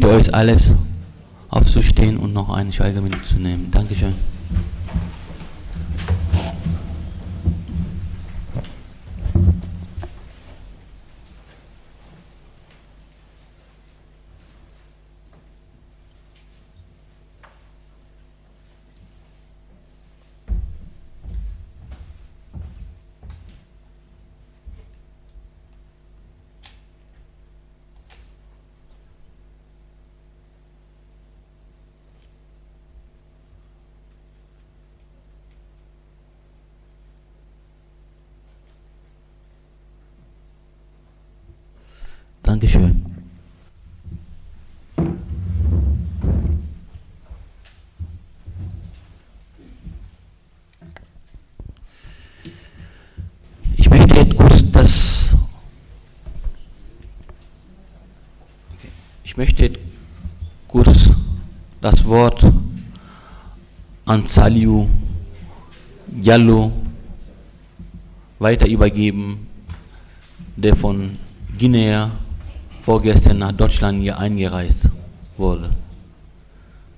bitte euch alles aufzustehen und noch eine Schweigeminute zu nehmen. Dankeschön. Dankeschön. Ich möchte jetzt kurz das ich möchte jetzt kurz das Wort an Saliu Diallo weiter übergeben, der von Guinea vorgestern nach Deutschland hier eingereist wurde,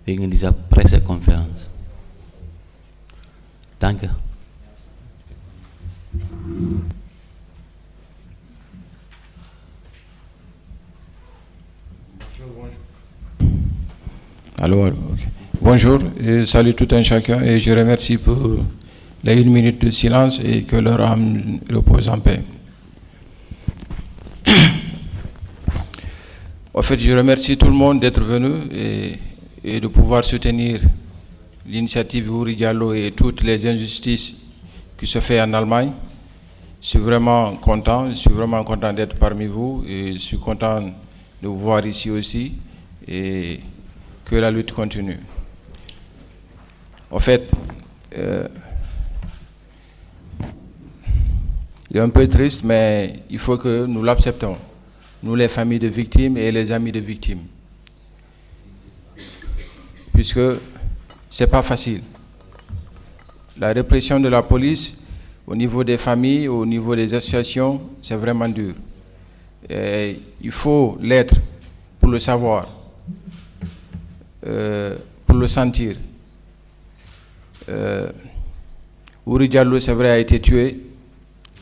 wegen dieser Pressekonferenz. Danke. Alors, ok. Bonjour, et salut tout un chacun et je remercie pour les une minute de silence et que leur âme repose en paix. En fait, je remercie tout le monde d'être venu et, de pouvoir soutenir l'initiative Uri Diallo et toutes les injustices qui se font en Allemagne. Je suis vraiment content, je suis vraiment content d'être parmi vous et je suis content de vous voir ici aussi et que la lutte continue. En fait, euh, il est un peu triste, mais il faut que nous l'acceptons, nous les familles de victimes et les amis de victimes. Puisque ce n'est pas facile. La répression de la police au niveau des familles, au niveau des associations, c'est vraiment dur. Il faut l'être pour le savoir, euh, pour le sentir. Euh, Uri Diallo, c'est vrai, a été tué,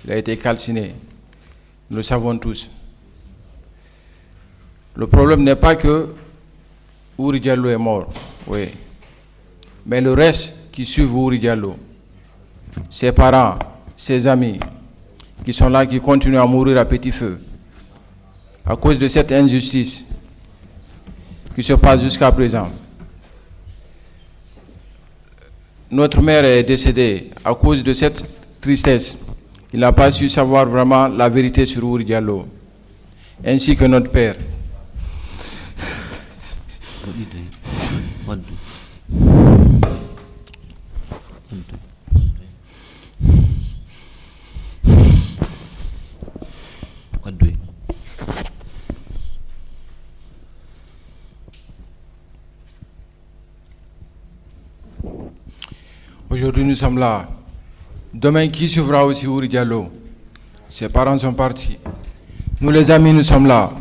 il a été calciné. Nous le savons tous. Le problème n'est pas que Uri Diallo est mort, oui. Mais le reste qui suit Uri Diallo, ses parents, ses amis, qui sont là, qui continuent à mourir à petit feu, à cause de cette injustice qui se passe jusqu'à présent. Notre mère est décédée à cause de cette tristesse. Il n'a pas su savoir vraiment la vérité sur Uri Diallo, ainsi que notre père think? What do? What do? What do? Aujourd'hui, nous sommes là. Demain, qui suivra aussi Uri Diallo? Ses parents sont partis. Nous, les amis, nous sommes là.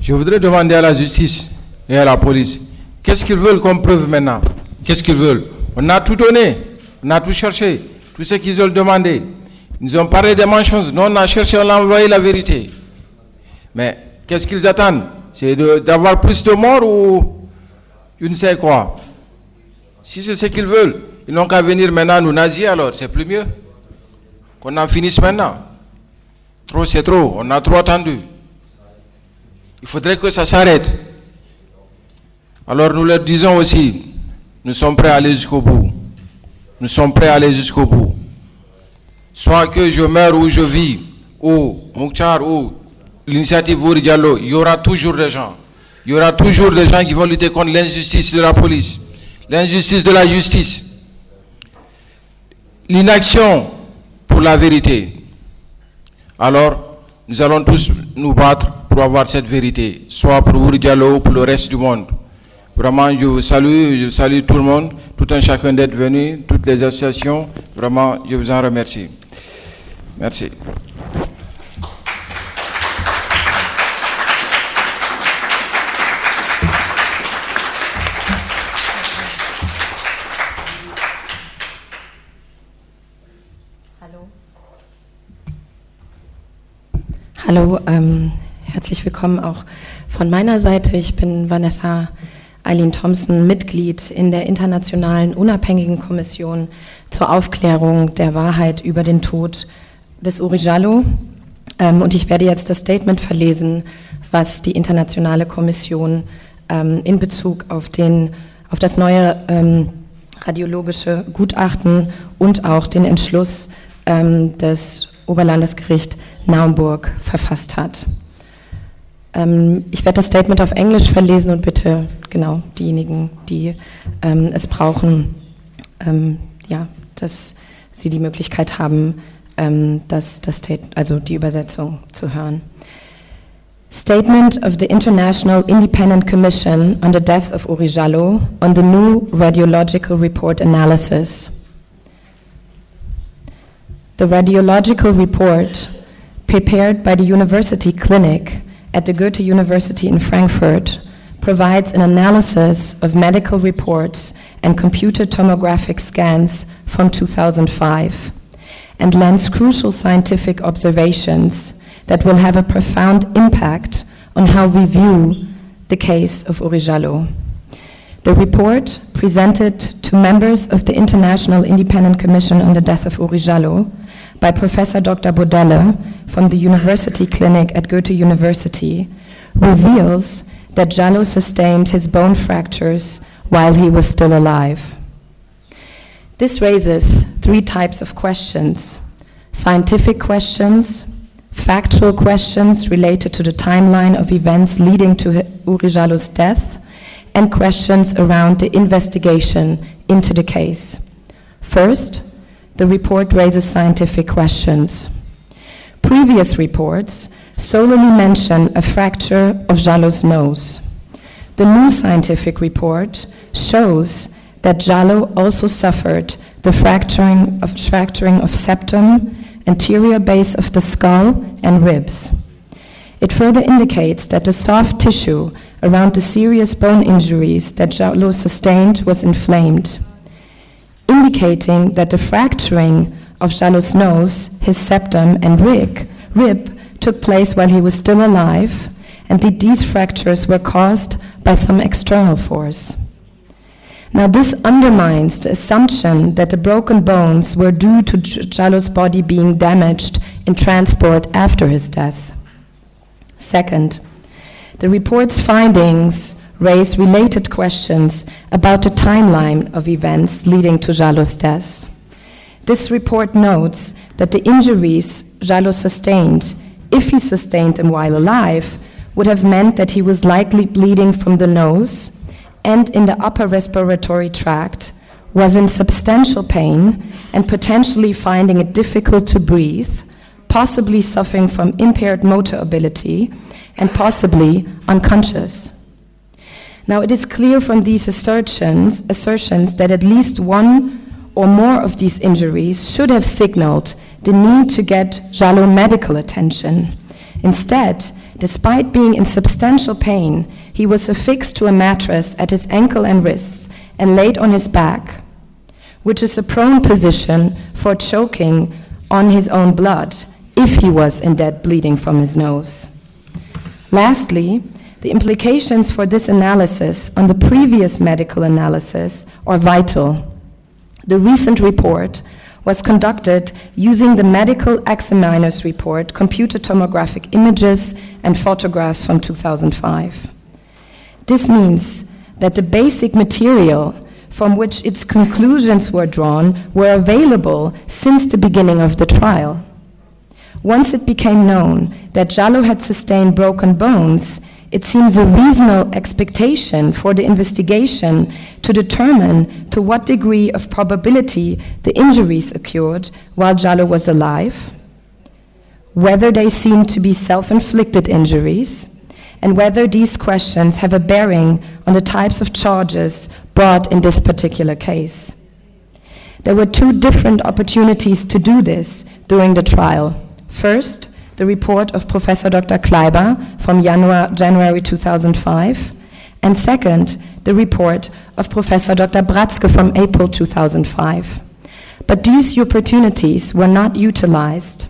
Je voudrais demander à la justice et à la police, qu'est-ce qu'ils veulent comme preuve maintenant? Qu'est-ce qu'ils veulent? On a tout donné, on a tout cherché, tout ce qu'ils veulent demander. Ils ont parlé des mensonges, nous on a cherché, on a envoyé la vérité. Mais qu'est-ce qu'ils attendent? C'est d'avoir plus de morts ou je ne sais quoi Si c'est ce qu'ils veulent, ils n'ont qu'à venir maintenant nous nazis alors, c'est plus mieux. Qu'on en finisse maintenant. Trop c'est trop, on a trop attendu. Il faudrait que ça s'arrête. Alors nous leur disons aussi, nous sommes prêts à aller jusqu'au bout. Nous sommes prêts à aller jusqu'au bout. Soit que je meurs ou je vis, ou Moukchar, ou l'initiative Ouri Diallo, il y aura toujours des gens. Il y aura toujours des gens qui vont lutter contre l'injustice de la police, l'injustice de la justice, l'inaction pour la vérité. Alors, nous allons tous nous battre pour avoir cette vérité, soit pour Ouri Diallo ou pour le reste du monde. Vraiment, je vous salue, je salue tout le monde, tout un chacun d'être venu, toutes les associations. Vraiment, je vous en remercie. Merci. Hallo, ähm, herzlich willkommen auch von meiner Seite. Ich bin Vanessa Eileen Thompson, Mitglied in der Internationalen Unabhängigen Kommission zur Aufklärung der Wahrheit über den Tod des Uri Jallo. Ähm, und ich werde jetzt das Statement verlesen, was die Internationale Kommission ähm, in Bezug auf, den, auf das neue ähm, radiologische Gutachten und auch den Entschluss ähm, des Oberlandesgerichts Naumburg verfasst hat. Ähm, ich werde das Statement auf Englisch verlesen und bitte genau diejenigen, die ähm, es brauchen, ähm, ja, dass sie die Möglichkeit haben, ähm, das, das also die Übersetzung zu hören. Statement of the International Independent Commission on the Death of Uri Jallo on the new radiological report analysis. The radiological report prepared by the University Clinic at the Goethe University in Frankfurt provides an analysis of medical reports and computer tomographic scans from 2005 and lends crucial scientific observations that will have a profound impact on how we view the case of Urijalo. The report, presented to members of the International Independent Commission on the Death of Uri Jallo, by Professor Dr. Bodelle from the University Clinic at Goethe University reveals that Jallo sustained his bone fractures while he was still alive. This raises three types of questions scientific questions, factual questions related to the timeline of events leading to Uri Jallo's death, and questions around the investigation into the case. First, the report raises scientific questions. Previous reports solely mention a fracture of Jallo's nose. The new scientific report shows that Jallo also suffered the fracturing of, fracturing of septum, anterior base of the skull, and ribs. It further indicates that the soft tissue around the serious bone injuries that Jallo sustained was inflamed indicating that the fracturing of Jallo's nose, his septum, and rib, rib took place while he was still alive, and that these fractures were caused by some external force. Now, this undermines the assumption that the broken bones were due to Jallo's body being damaged in transport after his death. Second, the report's findings raised related questions about the timeline of events leading to Jallo's death. This report notes that the injuries Jallo sustained, if he sustained them while alive, would have meant that he was likely bleeding from the nose and in the upper respiratory tract, was in substantial pain and potentially finding it difficult to breathe, possibly suffering from impaired motor ability, and possibly unconscious. Now, it is clear from these assertions, assertions that at least one or more of these injuries should have signaled the need to get Jallo medical attention. Instead, despite being in substantial pain, he was affixed to a mattress at his ankle and wrists and laid on his back, which is a prone position for choking on his own blood if he was in dead bleeding from his nose. Lastly, the implications for this analysis on the previous medical analysis are vital. The recent report was conducted using the Medical Examiner's Report, computer tomographic images, and photographs from 2005. This means that the basic material from which its conclusions were drawn were available since the beginning of the trial. Once it became known that Jallo had sustained broken bones, it seems a reasonable expectation for the investigation to determine to what degree of probability the injuries occurred while Jallo was alive, whether they seem to be self inflicted injuries, and whether these questions have a bearing on the types of charges brought in this particular case. There were two different opportunities to do this during the trial. First, the report of Professor Dr. Kleiber from January, January 2005, and second, the report of Professor Dr. Bratzke from April 2005. But these opportunities were not utilized.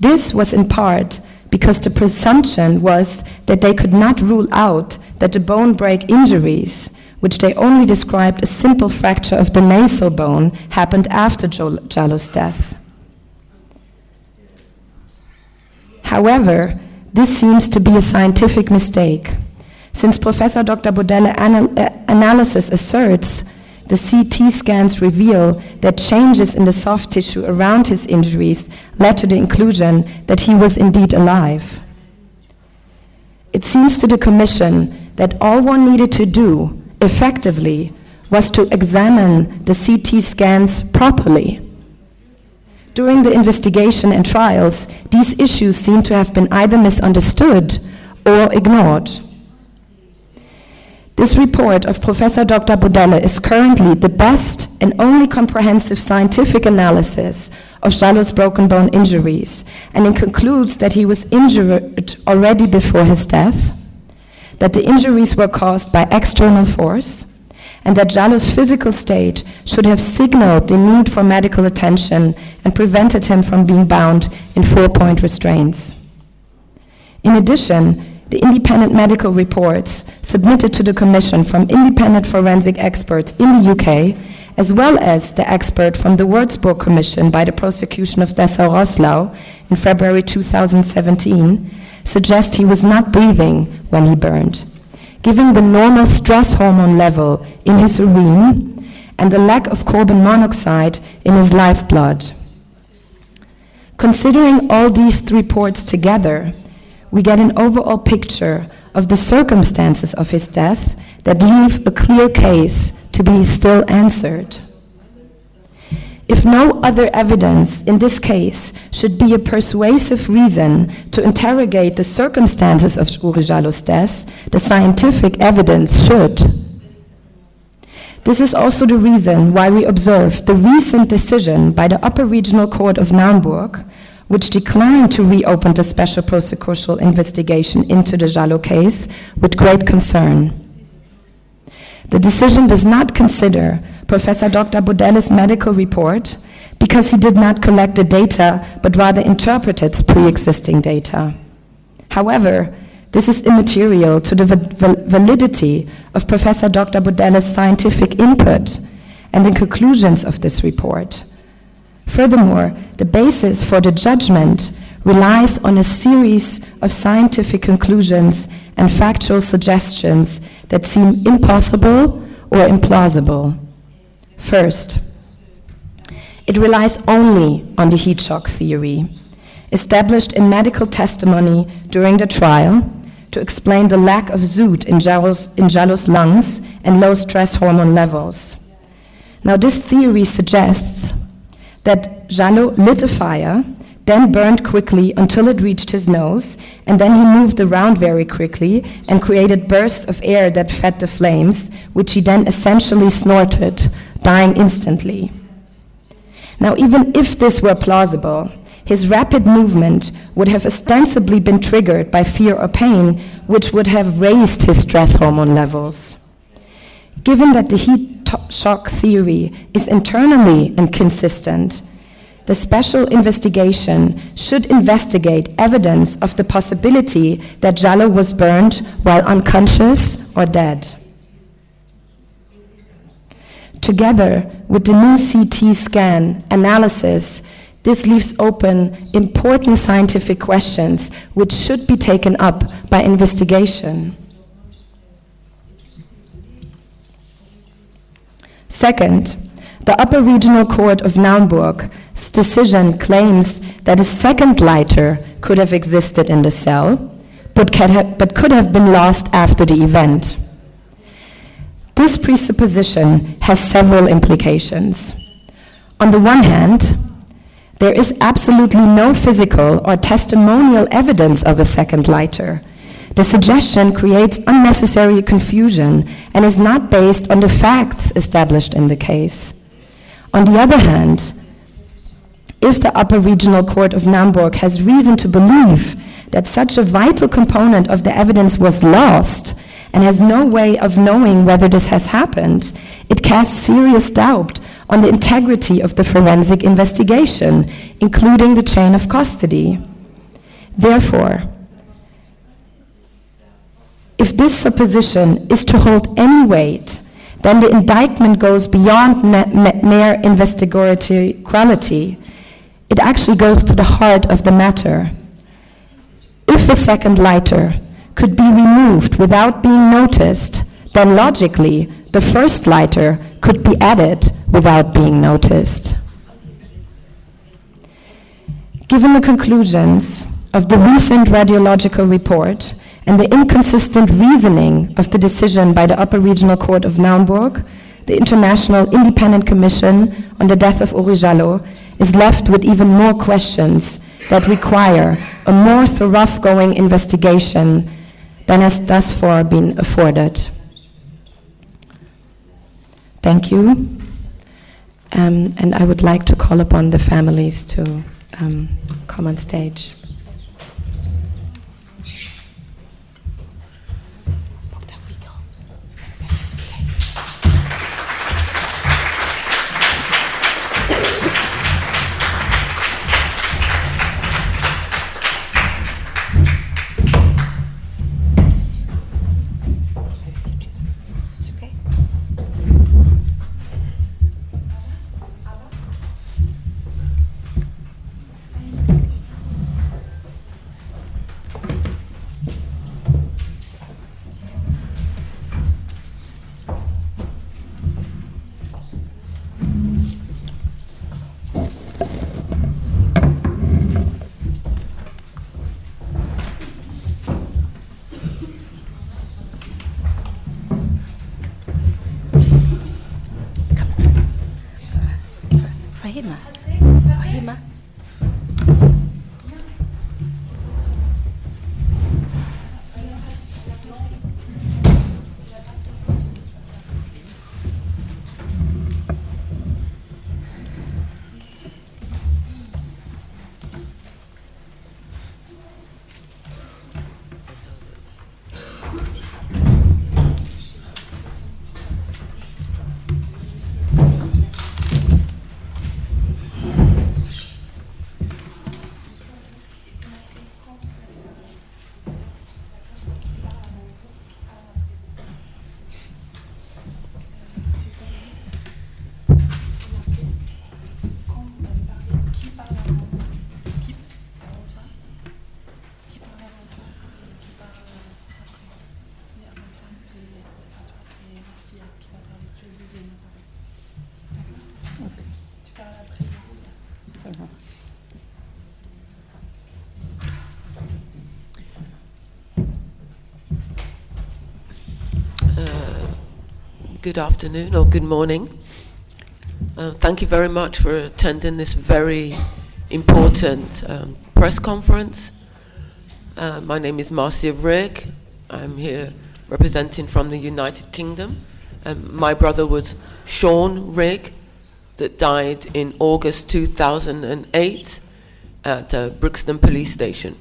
This was in part because the presumption was that they could not rule out that the bone break injuries, which they only described a simple fracture of the nasal bone, happened after Jallo's death. However, this seems to be a scientific mistake, since Professor Dr. Bodelle anal- uh, analysis asserts the CT scans reveal that changes in the soft tissue around his injuries led to the inclusion that he was indeed alive. It seems to the Commission that all one needed to do, effectively, was to examine the CT scans properly. During the investigation and trials, these issues seem to have been either misunderstood or ignored. This report of Professor Dr. Bodelle is currently the best and only comprehensive scientific analysis of Jallo's broken bone injuries, and it concludes that he was injured already before his death, that the injuries were caused by external force, and that Jallo's physical state should have signaled the need for medical attention and prevented him from being bound in four point restraints. In addition, the independent medical reports submitted to the Commission from independent forensic experts in the UK, as well as the expert from the Würzburg Commission by the prosecution of Dessau Rosslau in February 2017, suggest he was not breathing when he burned, given the normal stress hormone level in his urine and the lack of carbon monoxide in his lifeblood. Considering all these three reports together, we get an overall picture of the circumstances of his death that leave a clear case to be still answered. If no other evidence in this case should be a persuasive reason to interrogate the circumstances of Uri Jallo's death, the scientific evidence should. This is also the reason why we observe the recent decision by the Upper Regional Court of Naumburg which declined to reopen the special prosecutorial investigation into the Jallo case with great concern. The decision does not consider Professor Dr. Bodelle's medical report because he did not collect the data but rather interpreted pre existing data. However, this is immaterial to the validity of Professor Dr. Bodelle's scientific input and the conclusions of this report. Furthermore, the basis for the judgment relies on a series of scientific conclusions and factual suggestions that seem impossible or implausible. First, it relies only on the heat shock theory, established in medical testimony during the trial to explain the lack of zoot in Jallo's, in lungs and low stress hormone levels. Now, this theory suggests that Jallo lit a fire, then burned quickly until it reached his nose, and then he moved around very quickly and created bursts of air that fed the flames, which he then essentially snorted, dying instantly. Now, even if this were plausible, his rapid movement would have ostensibly been triggered by fear or pain, which would have raised his stress hormone levels. Given that the heat shock theory is internally inconsistent, the special investigation should investigate evidence of the possibility that Jallo was burned while unconscious or dead. Together with the new CT scan analysis, this leaves open important scientific questions which should be taken up by investigation. Second, the Upper Regional Court of Naumburg's decision claims that a second lighter could have existed in the cell, but, could have been lost after the event. This presupposition has several implications. On the one hand, there is absolutely no physical or testimonial evidence of a second lighter, the suggestion creates unnecessary confusion and is not based on the facts established in the case. On the other hand, if the Upper Regional Court of Naumburg has reason to believe that such a vital component of the evidence was lost and has no way of knowing whether this has happened, it casts serious doubt on the integrity of the forensic investigation, including the chain of custody. Therefore, if this supposition is to hold any weight, then the indictment goes beyond me- me- mere investigatory quality. It actually goes to the heart of the matter. If a second lighter could be removed without being noticed, then logically, the first lighter could be added without being noticed. Given the conclusions of the recent radiological report and the inconsistent reasoning of the decision by the Upper Regional Court of Naumburg, the International Independent Commission on the Death of Uri Jallo is left with even more questions that require a more thoroughgoing investigation than has thus far been afforded. Thank you. Um, and I would like to call upon the families to um, come on stage. Bremer. Good afternoon or good morning. Uh, thank you very much for attending this very important um, press conference. Uh, my name is Marcia Rigg. I'm here representing from the United Kingdom. Um, my brother was Sean Rigg, that died in August 2008 at uh, Brixton Police Station.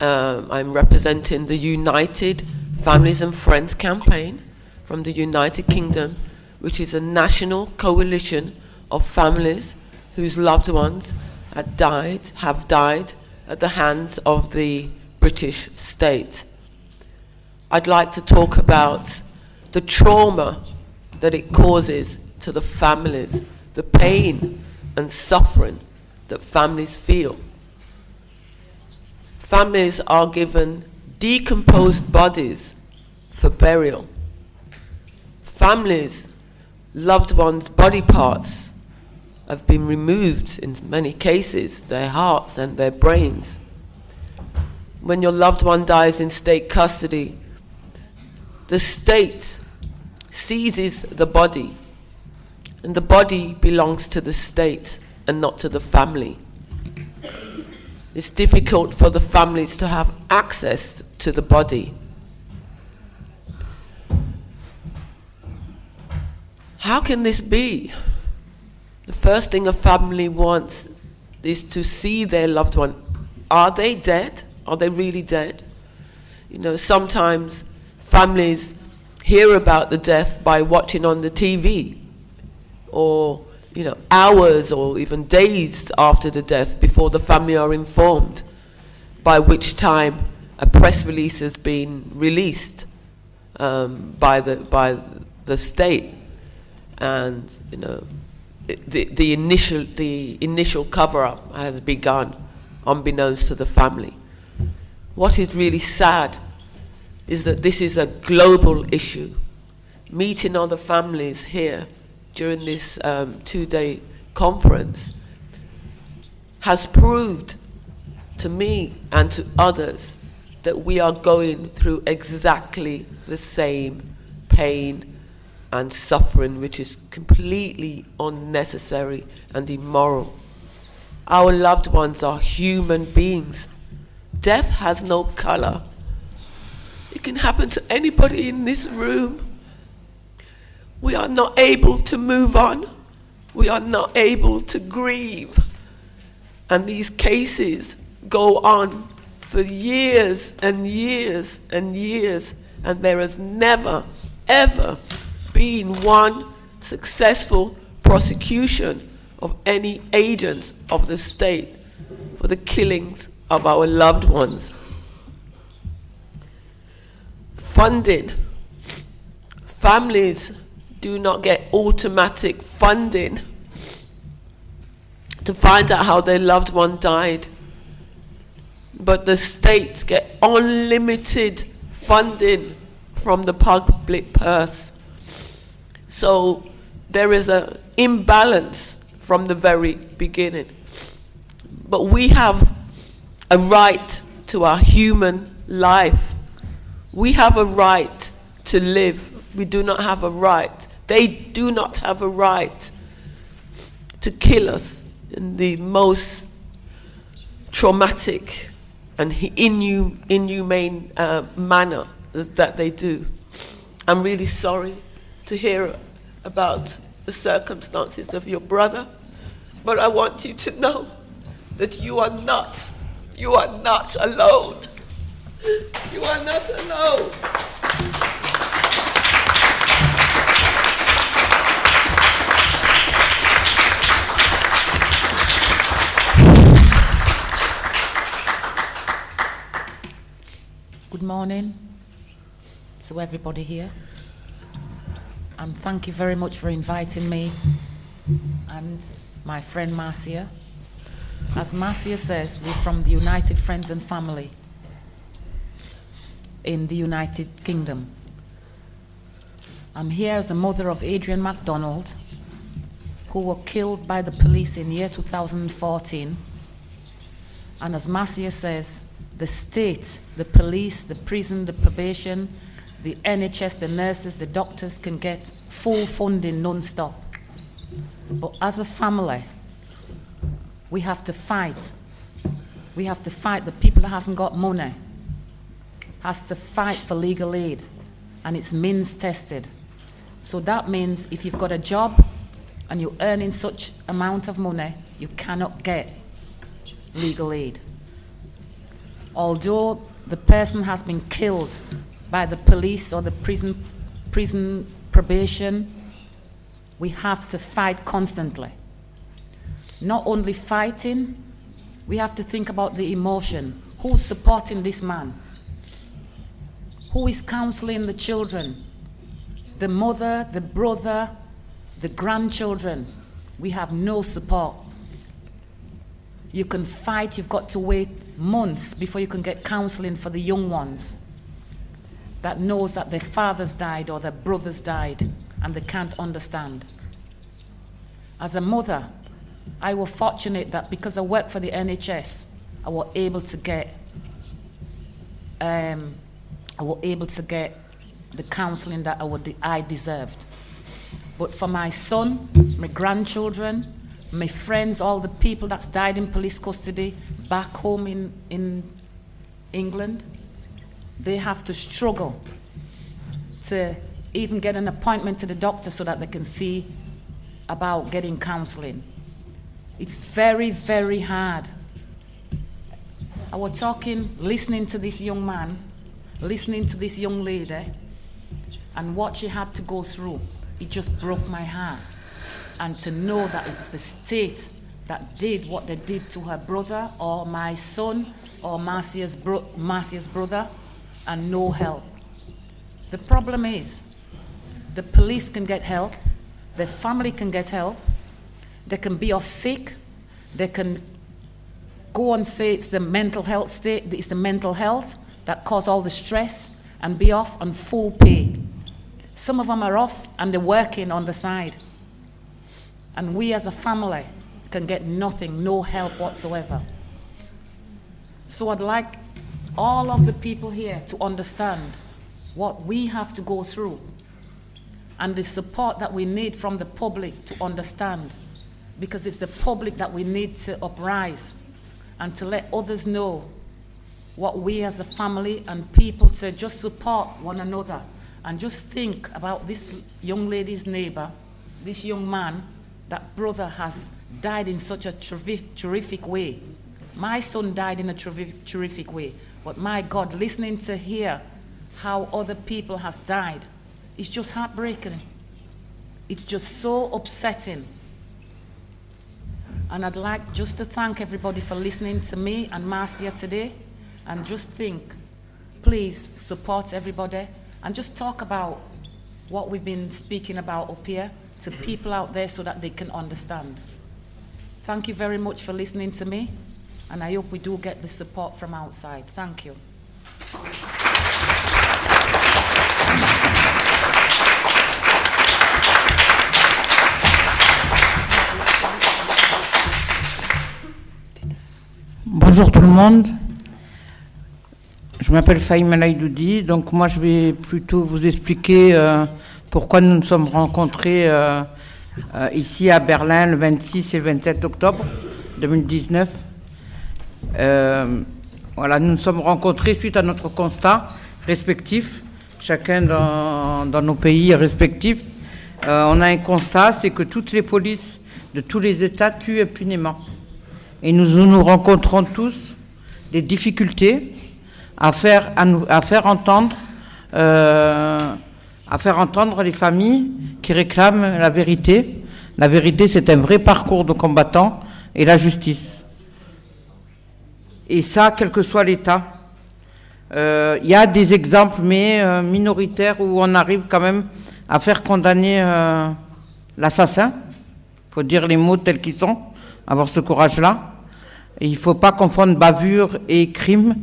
Um, I'm representing the United Families and Friends campaign from the United Kingdom, which is a national coalition of families whose loved ones had died, have died at the hands of the British state. I'd like to talk about the trauma that it causes to the families, the pain and suffering that families feel. Families are given decomposed bodies for burial. Families, loved ones' body parts have been removed in many cases, their hearts and their brains. When your loved one dies in state custody, the state seizes the body, and the body belongs to the state and not to the family. It's difficult for the families to have access to the body. How can this be? The first thing a family wants is to see their loved one. Are they dead? Are they really dead? You know, sometimes families hear about the death by watching on the TV or, you know, hours or even days after the death before the family are informed by which time a press release has been released um, by the by the state, and you know the the initial the initial cover up has begun, unbeknownst to the family. What is really sad is that this is a global issue. Meeting other families here during this um, two day conference has proved to me and to others that we are going through exactly the same pain and suffering, which is completely unnecessary and immoral. Our loved ones are human beings. Death has no color. It can happen to anybody in this room. We are not able to move on. We are not able to grieve. And these cases go on for years and years and years, and there has never, ever been one successful prosecution of any agents of the state for the killings of our loved ones. Funding. Families do not get automatic funding to find out how their loved one died. But the states get unlimited funding from the public purse. So there is an imbalance from the very beginning. But we have a right to our human life. We have a right to live. We do not have a right. They do not have a right to kill us in the most traumatic and inhum- inhumane uh, manner that they do. I'm really sorry to hear about the circumstances of your brother, but I want you to know that you are not, you are not alone. You are not alone. Good morning to everybody here. And thank you very much for inviting me and my friend Marcia. As Marcia says, we're from the United Friends and Family in the United Kingdom. I'm here as the mother of Adrian MacDonald, who were killed by the police in the year 2014. And as Marcia says, the state, the police, the prison, the probation, the NHS, the nurses, the doctors can get full funding non-stop. But as a family, we have to fight. We have to fight the people that hasn't got money, has to fight for legal aid, and it's means tested. So that means if you've got a job and you're earning such amount of money, you cannot get legal aid. Although the person has been killed by the police or the prison, prison probation, we have to fight constantly. Not only fighting, we have to think about the emotion. Who's supporting this man? Who is counseling the children? The mother, the brother, the grandchildren. We have no support. You can fight, you've got to wait months before you can get counseling for the young ones that knows that their fathers died or their brothers died and they can't understand. As a mother, I was fortunate that because I work for the NHS, I was able to get um, I was able to get the counseling that I, would, I deserved. But for my son, my grandchildren, my friends, all the people that's died in police custody back home in, in England, they have to struggle to even get an appointment to the doctor so that they can see about getting counseling. It's very, very hard. I was talking, listening to this young man, listening to this young lady, and what she had to go through. It just broke my heart. And to know that it's the state that did what they did to her brother or my son or Marcia's, bro- Marcia's brother and no help. The problem is the police can get help, the family can get help, they can be off sick, they can go and say it's the mental health state, it's the mental health that cause all the stress and be off on full pay. Some of them are off and they're working on the side. And we as a family can get nothing, no help whatsoever. So I'd like all of the people here to understand what we have to go through and the support that we need from the public to understand because it's the public that we need to uprise and to let others know what we as a family and people to just support one another and just think about this young lady's neighbor, this young man, that brother has died in such a terrific, terrific way. My son died in a terrific, terrific way, but my God, listening to hear how other people has died, it's just heartbreaking. It's just so upsetting. And I'd like just to thank everybody for listening to me and Marcia today. And just think, please support everybody and just talk about what we've been speaking about up here to people out there so that they can understand. Thank you very much for listening to me. And I hope we do get the support from outside. Thank you. Bonjour tout le monde. Je m'appelle Faïm Alaïdoudi, donc moi je vais plutôt vous expliquer euh, pourquoi nous nous sommes rencontrés euh, euh, ici à Berlin le 26 et le 27 octobre 2019. Euh, voilà, nous nous sommes rencontrés suite à notre constat respectif, chacun dans, nos pays respectifs. Euh, on a un constat, c'est que toutes les polices de tous les États tuent impunément. Et nous nous rencontrons tous des difficultés à faire entendre, euh, à faire entendre les familles qui réclament la vérité. La vérité, c'est un vrai parcours de combattants et la justice. Et ça, quel que soit l'État. Euh, Il y a des exemples, mais euh, minoritaires, où on arrive quand même à faire condamner euh, l'assassin. Il faut dire les mots tels qu'ils sont, avoir ce courage-là. Il ne faut pas confondre bavure et crime,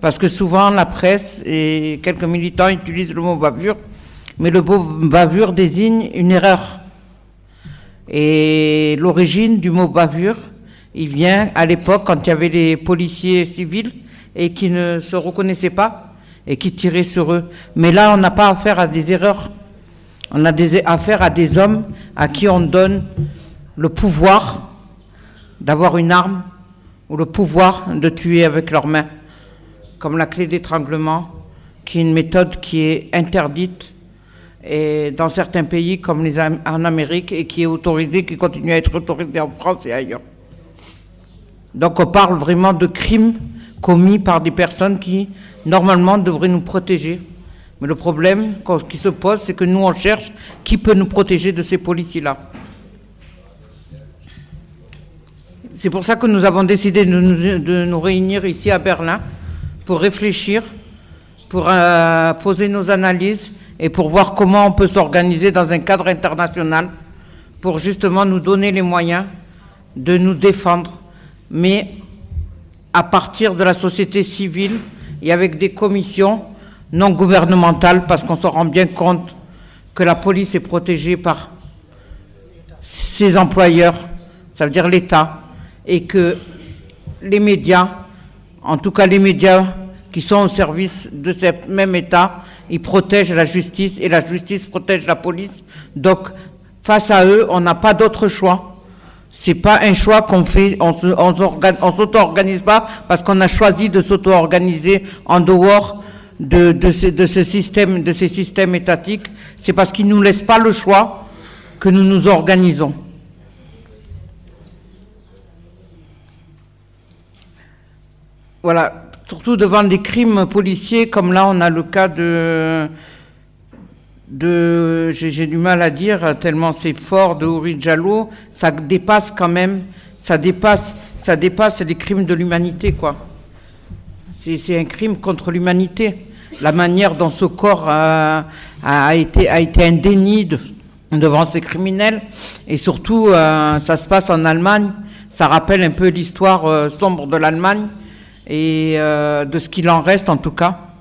parce que souvent la presse et quelques militants utilisent le mot bavure, mais le mot bavure désigne une erreur. Et l'origine du mot bavure, il vient à l'époque quand il y avait les policiers civils et qui ne se reconnaissaient pas et qui tiraient sur eux. Mais là, on n'a pas affaire à des erreurs. On a affaire à des hommes à qui on donne le pouvoir d'avoir une arme ou le pouvoir de tuer avec leurs mains, comme la clé d'étranglement, qui est une méthode qui est interdite et dans certains pays comme les, en Amérique et qui est autorisée, qui continue à être autorisée en France et ailleurs. Donc on parle vraiment de crimes commis par des personnes qui, normalement, devraient nous protéger. Mais le problème qui se pose, c'est que nous, on cherche qui peut nous protéger de ces policiers-là. C'est pour ça que nous avons décidé de nous, de nous réunir ici à Berlin pour réfléchir, pour euh, poser nos analyses et pour voir comment on peut s'organiser dans un cadre international pour justement nous donner les moyens de nous défendre, mais à partir de la société civile et avec des commissions non gouvernementales, parce qu'on se rend bien compte que la police est protégée par ses employeurs, ça veut dire l'État, et que les médias, en tout cas les médias qui sont au service de ce même État, ils protègent la justice et la justice protège la police. Donc, face à eux, on n'a pas d'autre choix. C'est pas un choix qu'on fait, on s'auto-organise pas parce qu'on a choisi de s'auto-organiser en dehors de ces systèmes étatiques. C'est parce qu'ils nous laissent pas le choix que nous nous organisons. Voilà, surtout devant des crimes policiers, comme là on a le cas de, de j'ai du mal à dire tellement c'est fort de Ouri Diallo, ça dépasse quand même ça dépasse, ça dépasse les crimes de l'humanité, quoi. C'est un crime contre l'humanité. La manière dont ce corps a, été, a été de- devant ces criminels. Et surtout, euh, ça se passe en Allemagne. Ça rappelle un peu l'histoire euh, sombre de l'Allemagne et euh, de ce qu'il en reste en tout cas.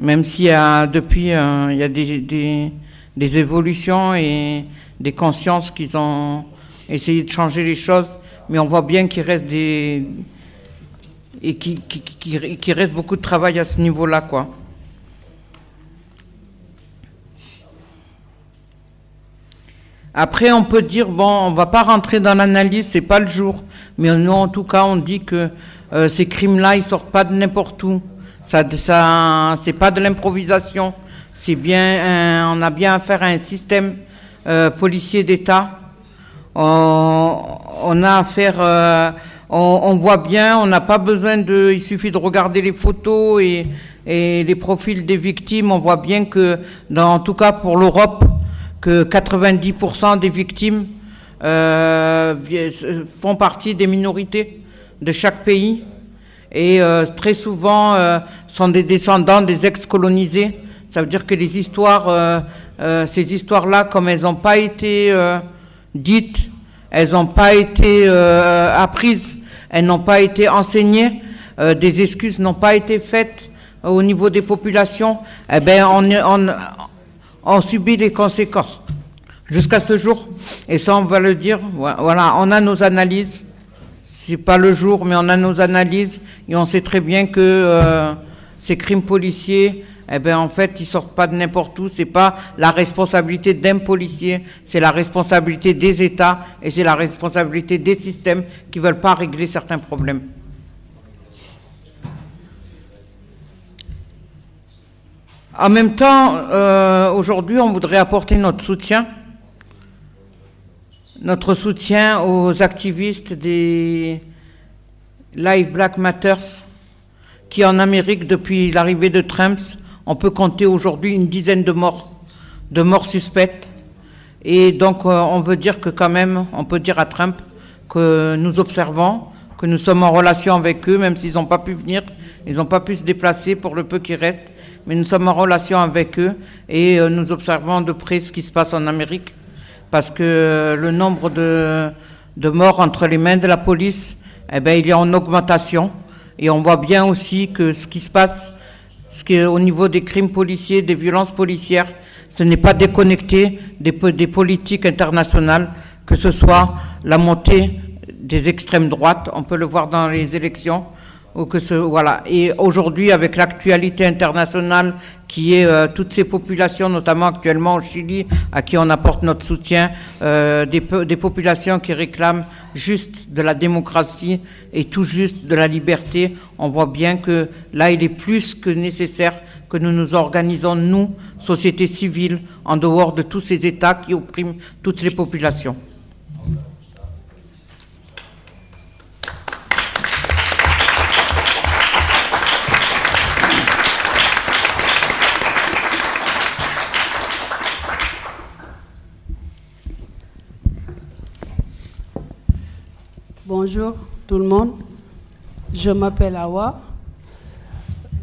Même s'il y a depuis, euh, il y a des, évolutions et des consciences qui ont essayé de changer les choses, mais on voit bien qu'il reste des et qui reste beaucoup de travail à ce niveau-là, quoi. Après, on peut dire bon, on va pas rentrer dans l'analyse, c'est pas le jour, mais nous, en tout cas, on dit que euh, ces crimes-là, ils sortent pas de n'importe où. Ça, ça, c'est pas de l'improvisation. C'est bien, un- on a bien affaire à un système euh, policier d'État. On, a affaire, euh, on, voit bien, on n'a pas besoin de, il suffit de regarder les photos et, les profils des victimes. On voit bien que, en tout cas pour l'Europe, que 90% des victimes euh, vi- font partie des minorités de chaque pays et euh, très souvent euh, sont des descendants des ex-colonisés. Ça veut dire que les histoires, euh, euh, ces histoires-là, comme elles n'ont pas été euh, dites, elles n'ont pas été apprises, elles n'ont pas été enseignées, des excuses n'ont pas été faites au niveau des populations, eh ben on, on, on subit les conséquences jusqu'à ce jour. Et ça, on va le dire. Voilà, on a nos analyses. C'est pas le jour, mais on a nos analyses et on sait très bien que ces crimes policiers, eh ben en fait, ils sortent pas de n'importe où. C'est pas la responsabilité d'un policier, c'est la responsabilité des États et c'est la responsabilité des systèmes qui veulent pas régler certains problèmes. En même temps, euh, aujourd'hui, on voudrait apporter notre soutien, notre soutien aux activistes des Live Black Matters, qui en Amérique, depuis l'arrivée de Trump, on peut compter aujourd'hui une dizaine de morts, de morts suspectes. Et donc, euh, on veut dire que quand même, on peut dire à Trump que nous observons, que nous sommes en relation avec eux, même s'ils n'ont pas pu venir, ils n'ont pas pu se déplacer pour le peu qui reste, mais nous sommes en relation avec eux et euh, nous observons de près ce qui se passe en Amérique, parce que euh, le nombre de, de morts entre les mains de la police, eh ben, il est en augmentation. Et on voit bien aussi que ce qui se passe, au niveau des crimes policiers, des violences policières, ce n'est pas déconnecté des, des politiques internationales, que ce soit la montée des extrêmes droites, on peut le voir dans les élections, voilà. Et aujourd'hui, avec l'actualité internationale qui est euh, toutes ces populations, notamment actuellement au Chili, à qui on apporte notre soutien, euh, des, des populations qui réclament juste de la démocratie et tout juste de la liberté, on voit bien que là, il est plus que nécessaire que nous nous organisons, nous, société civile, en dehors de tous ces États qui oppriment toutes les populations. Bonjour tout le monde. Je m'appelle Awa.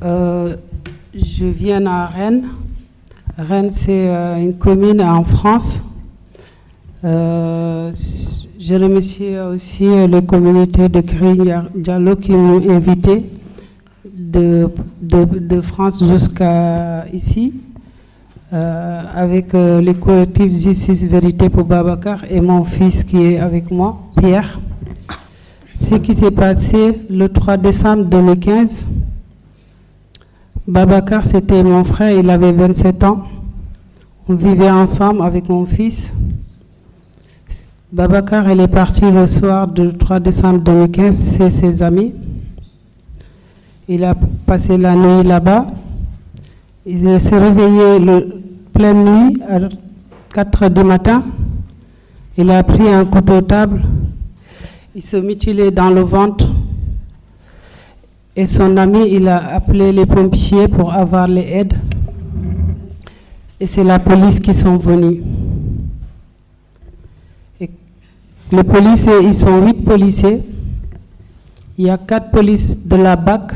Euh, je viens à Rennes. Rennes, c'est euh, une commune en France. Euh, je remercie aussi les communautés de Green Diallo qui m'ont invité de, France jusqu'à ici. avec euh, les collectifs Justice Vérité pour Babacar et mon fils qui est avec moi, Pierre. Ce qui s'est passé le 3 décembre 2015, Babacar, c'était mon frère, il avait 27 ans. On vivait ensemble avec mon fils. Babacar, il est parti le soir du 3 décembre 2015 chez ses amis. Il a passé la nuit là-bas. Il s'est réveillé le pleine nuit à 4 heures du matin. Il a pris un couteau table. Il se mutilait dans le ventre. Et son ami, il a appelé les pompiers pour avoir les aides. Et c'est la police qui sont venus. Les policiers, ils sont huit policiers. Il y a quatre polices de la BAC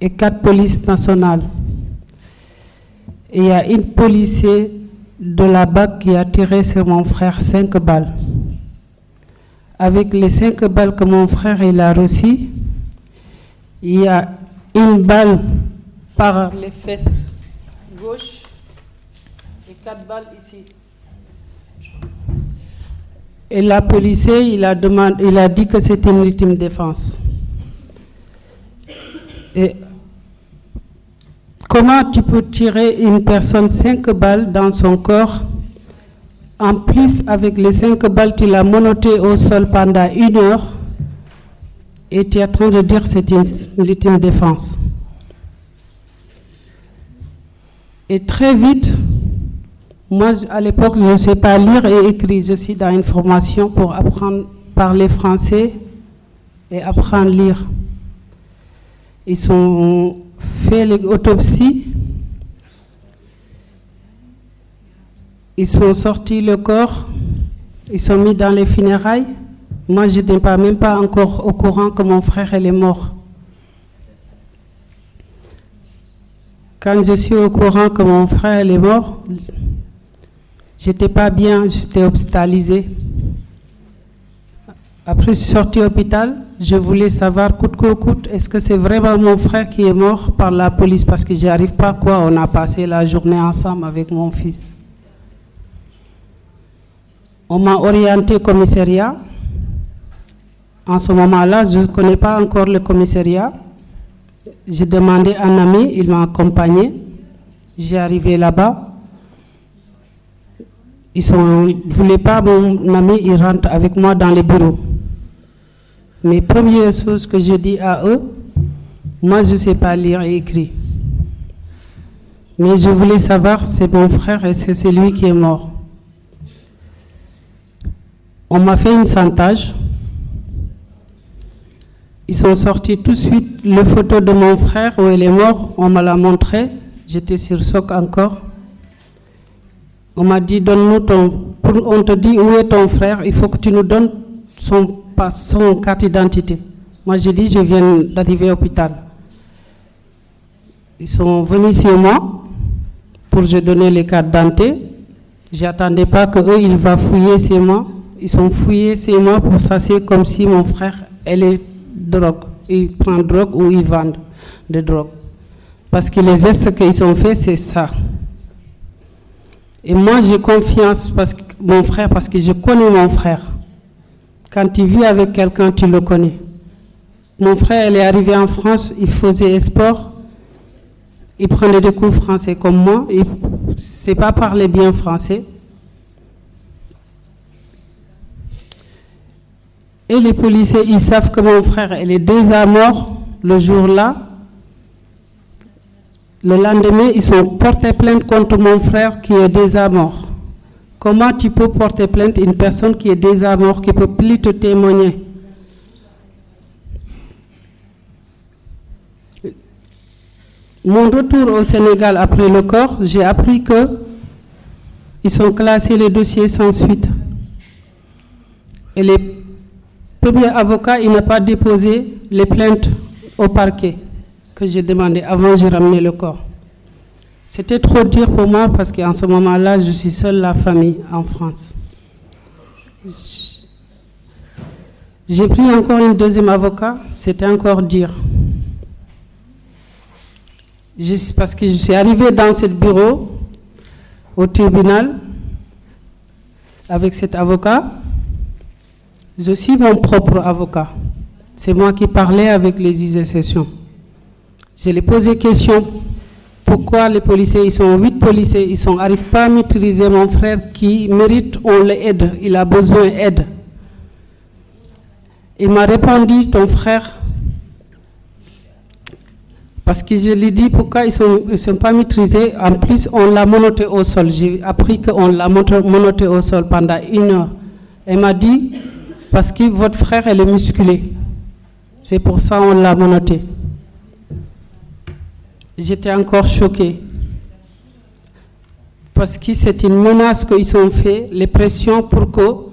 et quatre polices nationales. Et il y a une policier de la BAC qui a tiré sur mon frère cinq balles. Avec les cinq balles que mon frère il a reçues, il y a une balle par les fesses gauche et quatre balles ici. Et la policier, il a, demandé, il a dit que c'était une ultime défense. Et comment tu peux tirer une personne cinq balles dans son corps En plus, avec les cinq balles, tu l'as monoté au sol pendant une heure et tu es en train de dire que c'est une défense. Et très vite, moi, à l'époque, je ne sais pas lire et écrire. Je suis dans une formation pour apprendre à parler français et apprendre à lire. Ils ont fait l'autopsie. Ils sont sortis le corps. Ils sont mis dans les funérailles. Moi, je n'étais pas, même pas encore au courant que mon frère est mort. Quand je suis au courant que mon frère est mort, J'étais pas bien, j'étais hospitalisée. Après, je suis sortie de l'hôpital. Je voulais savoir, coûte que coûte, est-ce que c'est vraiment mon frère qui est mort par la police Parce que j'arrive pas quoi. On a passé la journée ensemble avec mon fils. On m'a orienté au commissariat. En ce moment-là, je ne connais pas encore le commissariat. J'ai demandé à un ami, il m'a accompagné. J'ai arrivé là-bas. Ils ne voulaient pas, mon ami, il rentre avec moi dans les bureaux. Mais première chose que je dis à eux, moi je ne sais pas lire et écrire. Mais je voulais savoir, c'est mon frère et c'est lui qui est mort. On m'a fait une chantage. Ils sont sortis tout de suite le photo de mon frère où il est mort. On me l'a montré. J'étais sur choc encore. On m'a dit, donne-nous ton. On te dit où est ton frère, il faut que tu nous donnes son, son carte d'identité. Moi, j'ai dit, je viens d'arriver à l'hôpital. Ils sont venus chez moi pour je donne les cartes d'identité. J'attendais pas que eux, ils vont fouiller chez moi. Ils sont fouillés chez moi pour s'asseoir comme si mon frère, elle est drogue. Il prend drogue ou il vend de drogue. Parce que les gestes qu'ils ont fait, c'est ça. Et moi, j'ai confiance parce que mon frère, parce que je connais mon frère. Quand tu vis avec quelqu'un, tu le connais. Mon frère, il est arrivé en France, il faisait sport, il prenait des cours français comme moi, il ne sait pas parler bien français. Et les policiers, ils savent que mon frère, est déjà mort le jour-là. Le lendemain, ils ont porté plainte contre mon frère qui est déjà mort. Comment tu peux porter plainte une personne qui est déjà morte, qui ne peut plus te témoigner? Mon retour au Sénégal après le corps, j'ai appris que ils ont classé les dossiers sans suite. Et les premiers avocats, ils n'ont pas déposé les plaintes au parquet que j'ai demandé avant j'ai ramené le corps. C'était trop dur pour moi parce qu'en ce moment-là, je suis seule la famille en France. J'ai pris encore une deuxième avocat, c'était encore dur. parce que je suis arrivée dans ce bureau, au tribunal, avec cet avocat. Je suis mon propre avocat. C'est moi qui parlais avec les sessions. Je ai posé question. Pourquoi les policiers, ils sont huit policiers, ils n'arrivent pas à maîtriser mon frère qui mérite, on l'aide, il a besoin d'aide. Il m'a répondu, ton frère, parce que je lui ai dit pourquoi ils ne sont, pas maîtrisés. En plus, on l'a monoté au sol. J'ai appris qu'on l'a monoté au sol pendant une heure. Elle m'a dit, parce que votre frère, elle est musculé. C'est pour ça qu'on l'a monoté j'étais encore choquée. Parce que c'est une menace qu'ils ont fait, les pressions pour que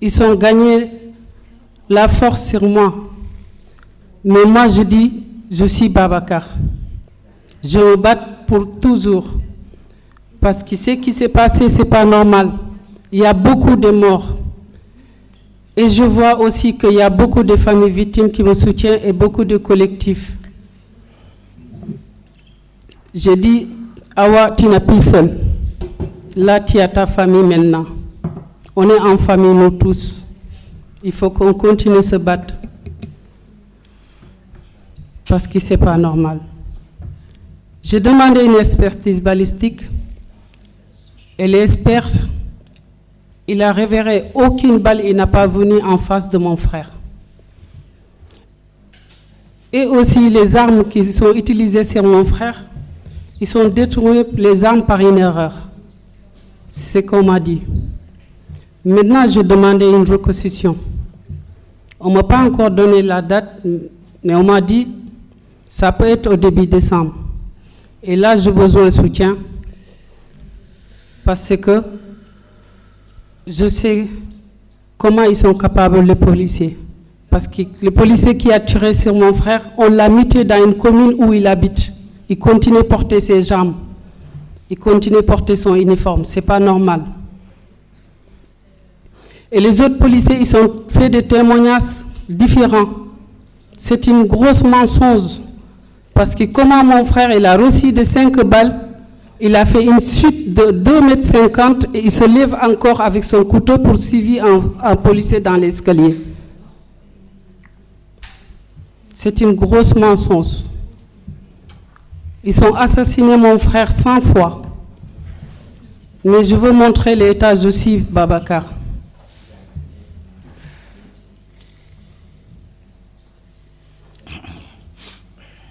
ils ont gagné la force sur moi. Mais moi, je dis, je suis Babacar. Je me bats pour toujours. Parce que ce qui s'est passé, c'est pas normal. Il y a beaucoup de morts. Et je vois aussi qu'il y a beaucoup de familles victimes qui me soutiennent et beaucoup de collectifs. Je dis, Awa, tu n'es plus seul. Là, tu as ta famille maintenant. On est en famille, nous tous. Il faut qu'on continue de se battre. Parce que ce n'est pas normal. J'ai demandé une expertise balistique. Et l'expert, il a révélé aucune balle, il n'a pas venu en face de mon frère. Et aussi les armes qui sont utilisées sur mon frère, ils sont détruits les armes par une erreur. C'est ce qu'on m'a dit. Maintenant, je demandais une reconstitution. On ne m'a pas encore donné la date, mais on m'a dit ça peut être au début décembre. Et là, j'ai besoin de soutien parce que je sais comment ils sont capables, les policiers. Parce que le policier qui a tiré sur mon frère, on l'a muté dans une commune où il habite. Il continue à porter ses jambes. Il continue à porter son uniforme. Ce n'est pas normal. Et les autres policiers, ils ont fait des témoignages différents. C'est une grosse mensonge. Parce que comment mon frère, il a reçu de 5 balles, il a fait une chute de 2,50 m et il se lève encore avec son couteau pour suivre un, un policier dans l'escalier. C'est une grosse mensonge. Ils ont assassiné mon frère 100 fois. Mais je veux montrer l'état aussi, Babacar.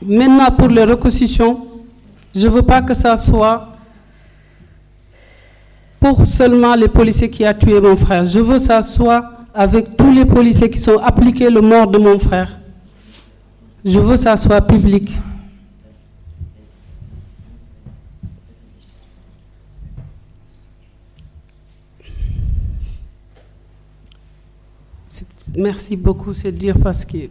Maintenant, pour les reconstitutions, je ne veux pas que ça soit pour seulement les policiers qui ont tué mon frère. Je veux que ça soit avec tous les policiers qui sont appliqués le mort de mon frère. Je veux que ça soit public. Merci beaucoup, c'est dire parce que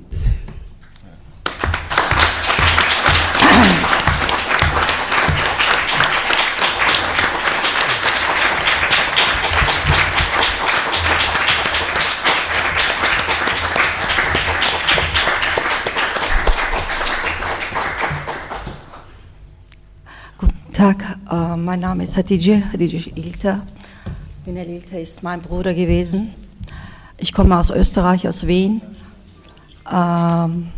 Tag, äh, mein Name ist Hatice, Hatice Ilter. Binel Ilter ist mein Bruder gewesen. Ich komme aus Österreich, aus Wien. Ähm,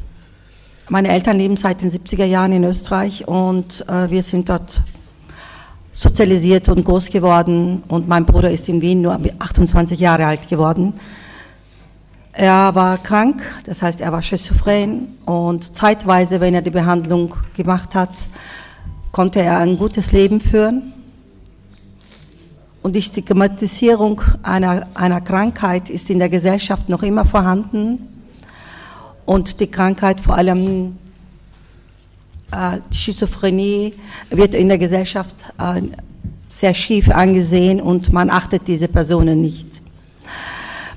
meine Eltern leben seit den 70er Jahren in Österreich und äh, wir sind dort sozialisiert und groß geworden und mein Bruder ist in Wien nur 28 Jahre alt geworden. Er war krank, das heißt, er war schizophren und zeitweise, wenn er die Behandlung gemacht hat, konnte er ein gutes Leben führen. Und die Stigmatisierung einer, einer Krankheit ist in der Gesellschaft noch immer vorhanden. Und die Krankheit, vor allem äh, die Schizophrenie, wird in der Gesellschaft äh, sehr schief angesehen und man achtet diese Personen nicht.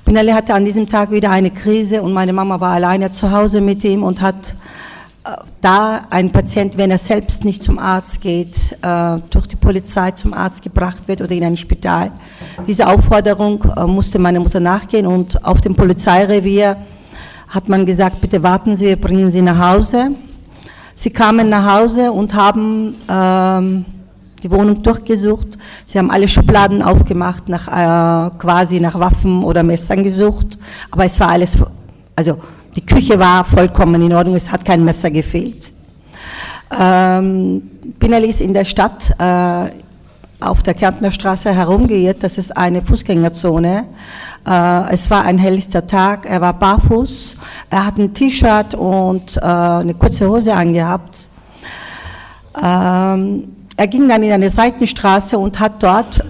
Binali hatte an diesem Tag wieder eine Krise und meine Mama war alleine zu Hause mit ihm und hat da ein Patient, wenn er selbst nicht zum Arzt geht, äh, durch die Polizei zum Arzt gebracht wird oder in ein Spital. Diese Aufforderung äh, musste meine Mutter nachgehen und auf dem Polizeirevier hat man gesagt, bitte warten Sie, wir bringen Sie nach Hause. Sie kamen nach Hause und haben ähm, die Wohnung durchgesucht. Sie haben alle Schubladen aufgemacht, nach, äh, quasi nach Waffen oder Messern gesucht, aber es war alles, also die Küche war vollkommen in Ordnung, es hat kein Messer gefehlt. Ähm, Pinelli ist in der Stadt äh, auf der Kärntner Straße herumgeirrt, das ist eine Fußgängerzone. Äh, es war ein helllichter Tag, er war barfuß, er hat ein T-Shirt und äh, eine kurze Hose angehabt. Ähm, er ging dann in eine Seitenstraße und hat dort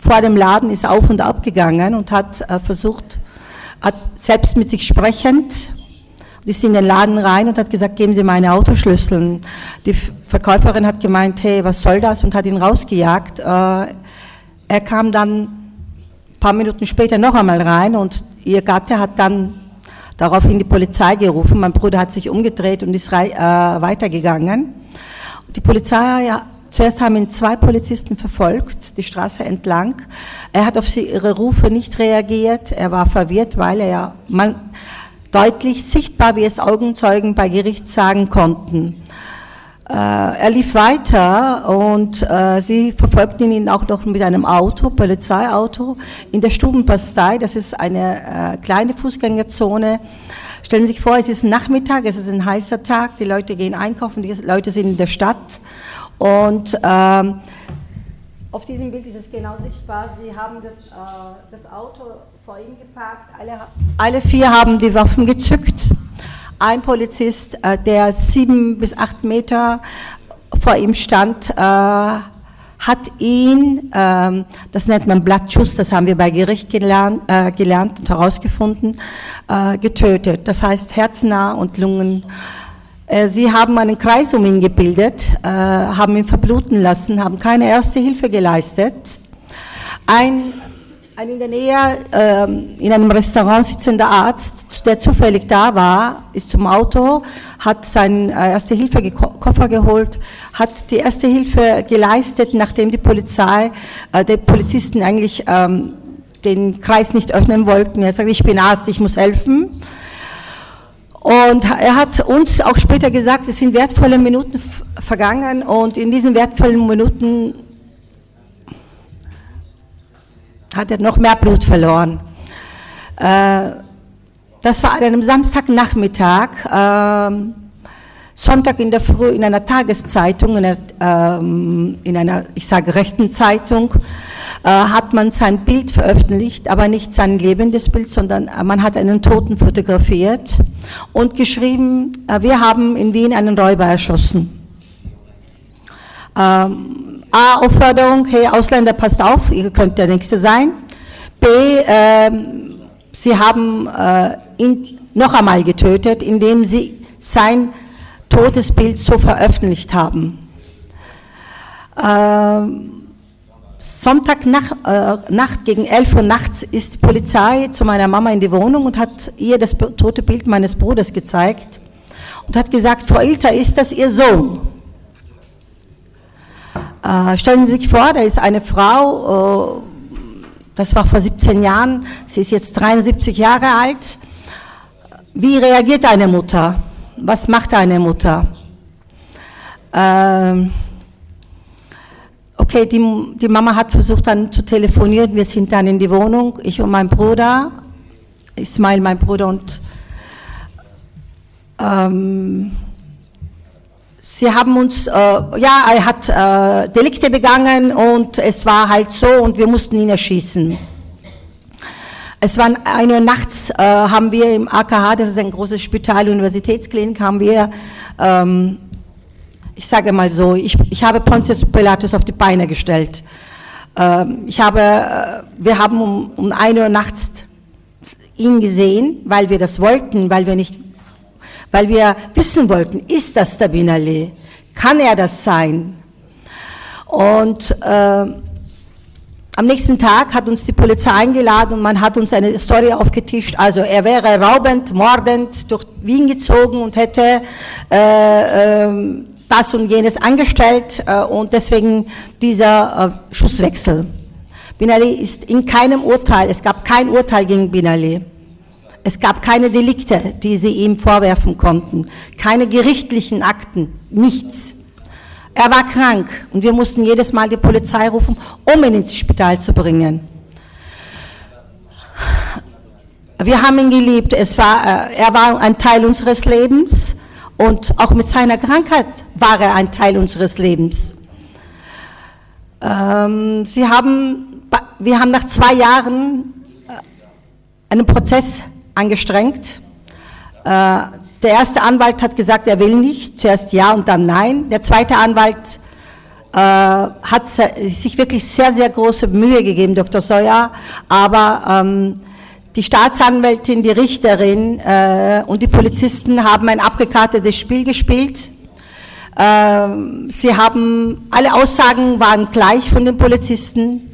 vor dem Laden ist auf und ab gegangen und hat äh, versucht, selbst mit sich sprechend, und ist in den Laden rein und hat gesagt, geben Sie meine Autoschlüssel. Die Verkäuferin hat gemeint, hey, was soll das? Und hat ihn rausgejagt. Äh, er kam dann paar Minuten später noch einmal rein und ihr Gatte hat dann daraufhin die Polizei gerufen. Mein Bruder hat sich umgedreht und ist äh, weitergegangen. Die Polizei, zuerst haben ihn zwei Polizisten verfolgt, die Straße entlang. Er hat auf ihre Rufe nicht reagiert. Er war verwirrt, weil er ja man, deutlich sichtbar, wie es Augenzeugen bei Gericht sagen konnten. Äh, er lief weiter und äh, sie verfolgten ihn auch noch mit einem Auto, Polizeiauto, in der Stubenbastei. Das ist eine äh, kleine Fußgängerzone. Stellen Sie sich vor, es ist Nachmittag, es ist ein heißer Tag, die Leute gehen einkaufen, die Leute sind in der Stadt und ähm, auf diesem Bild ist es genau sichtbar. Sie haben das, äh, das Auto vor ihm geparkt. Alle, alle vier haben die Waffen gezückt. Ein Polizist, äh, der sieben bis acht Meter vor ihm stand, äh, hat ihn, ähm, das nennt man Blattschuss, das haben wir bei Gericht gelernt, äh, gelernt und herausgefunden, äh, getötet. Das heißt herznah und Lungen. Äh, Sie haben einen Kreis um ihn gebildet, äh, haben ihn verbluten lassen, haben keine erste Hilfe geleistet. Ein, ein in der Nähe ähm, in einem Restaurant sitzender Arzt, der zufällig da war, ist zum Auto, hat seinen äh, erste Hilfe Koffer geholt, hat die erste Hilfe geleistet, nachdem die Polizei, die Polizisten eigentlich ähm, den Kreis nicht öffnen wollten. Er sagt, ich bin Arzt, ich muss helfen. Und er hat uns auch später gesagt, es sind wertvolle Minuten vergangen und in diesen wertvollen Minuten hat er noch mehr Blut verloren. Äh, das war an einem Samstagnachmittag, ähm, Sonntag in der Früh in einer Tageszeitung, in einer, ähm, in einer ich sage rechten Zeitung, hat man sein Bild veröffentlicht, aber nicht sein lebendes Bild, sondern äh, man hat einen Toten fotografiert und geschrieben, äh, wir haben in Wien einen Räuber erschossen. Ähm, A, Aufforderung, hey Ausländer, passt auf, ihr könnt der Nächste sein. B, ähm, sie haben äh, ihn noch einmal getötet, indem sie sein totes Bild so veröffentlicht haben. Ähm, Sonntag nach, äh, gegen 11 Uhr nachts ist die Polizei zu meiner Mama in die Wohnung und hat ihr das tote Bild meines Bruders gezeigt und hat gesagt, Frau Ilter, ist das Ihr Sohn? Äh, stellen Sie sich vor, da ist eine Frau, äh, das war vor 17 Jahren, sie ist jetzt 73 Jahre alt. Wie reagiert eine Mutter? Was macht eine Mutter? Ähm, okay, die, die Mama hat versucht dann zu telefonieren, wir sind dann in die Wohnung, ich und mein Bruder, Ismail, mein Bruder und ähm, Sie haben uns, äh, ja, er hat äh, Delikte begangen und es war halt so und wir mussten ihn erschießen. Es war eine Uhr nachts, äh, haben wir im AKH, das ist ein großes Spital, Universitätsklinik, haben wir, ähm, ich sage mal so, ich, ich habe Pontius Pilatus auf die Beine gestellt. Ähm, ich habe, äh, wir haben um, um eine Uhr nachts ihn gesehen, weil wir das wollten, weil wir nicht weil wir wissen wollten, ist das der Binali? Kann er das sein? Und äh, am nächsten Tag hat uns die Polizei eingeladen und man hat uns eine Story aufgetischt. Also er wäre raubend, mordend durch Wien gezogen und hätte äh, äh, das und jenes angestellt äh, und deswegen dieser äh, Schusswechsel. Binali ist in keinem Urteil, es gab kein Urteil gegen Binali. Es gab keine Delikte, die sie ihm vorwerfen konnten, keine gerichtlichen Akten, nichts. Er war krank und wir mussten jedes Mal die Polizei rufen, um ihn ins Spital zu bringen. Wir haben ihn geliebt. War, äh, er war ein Teil unseres Lebens und auch mit seiner Krankheit war er ein Teil unseres Lebens. Ähm, sie haben, wir haben nach zwei Jahren äh, einen Prozess angestrengt. Äh, der erste Anwalt hat gesagt, er will nicht, zuerst ja und dann nein. Der zweite Anwalt äh, hat sich wirklich sehr, sehr große Mühe gegeben, Dr. Seuer, aber ähm, die Staatsanwältin, die Richterin äh, und die Polizisten haben ein abgekartetes Spiel gespielt. Ähm, sie haben, alle Aussagen waren gleich von den Polizisten.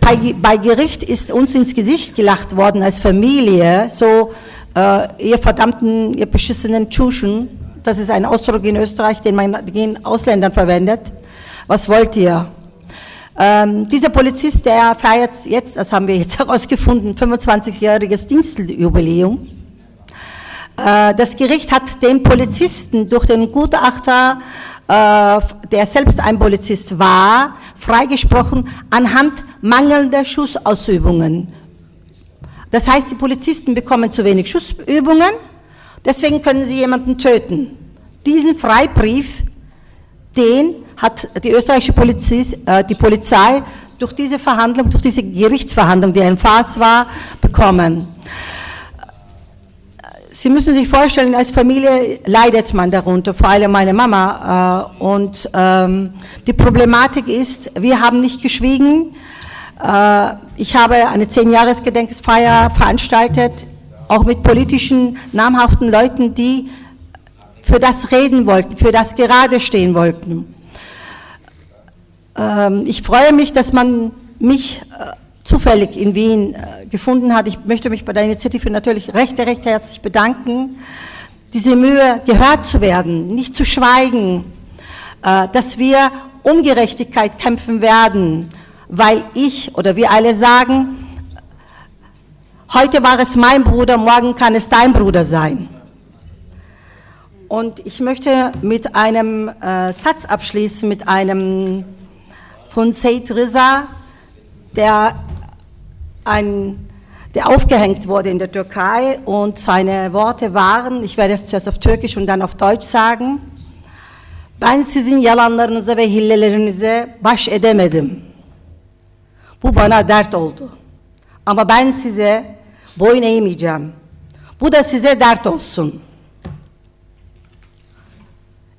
bei, bei Gericht ist uns ins Gesicht gelacht worden als Familie, so äh, ihr verdammten, ihr beschissenen Tschuschen, das ist ein Ausdruck in Österreich, den man gegen Ausländern verwendet. Was wollt ihr? Ähm, dieser Polizist, der feiert jetzt, das haben wir jetzt herausgefunden, 25-jähriges Dienstjubiläum. Äh, das Gericht hat den Polizisten durch den Gutachter, äh, der selbst ein Polizist war, freigesprochen anhand mangelnder Schussausübungen. Das heißt, die Polizisten bekommen zu wenig Schussübungen, deswegen können sie jemanden töten. Diesen Freibrief, den hat die österreichische Polizei, äh, die Polizei durch diese Verhandlung, durch diese Gerichtsverhandlung, die ein Farce war, bekommen. Sie müssen sich vorstellen, als Familie leidet man darunter, vor allem meine Mama. Äh, und ähm, die Problematik ist, wir haben nicht geschwiegen. Äh, ich habe eine Zehn-Jahres-Gedenkfeier veranstaltet, auch mit politischen, namhaften Leuten, die für das reden wollten, für das gerade stehen wollten. Ähm, ich freue mich, dass man mich äh, zufällig in Wien äh, gefunden hat. Ich möchte mich bei der Initiative natürlich recht, recht herzlich bedanken. Diese Mühe, gehört zu werden, nicht zu schweigen, äh, dass wir um Gerechtigkeit kämpfen werden, weil ich oder wir alle sagen, heute war es mein Bruder, morgen kann es dein Bruder sein. Und ich möchte mit einem Satz abschließen, mit einem von Seyd Riza, der ein, der aufgehängt wurde in der Türkei und seine Worte waren, ich werde es zuerst auf Türkisch und dann auf Deutsch sagen, ben sizin yalanlarınıza ve hillelerinize baş edemedim. Bu bana dert oldu. Ama ben size boyun eğmeyeceğim. Bu da size dert olsun.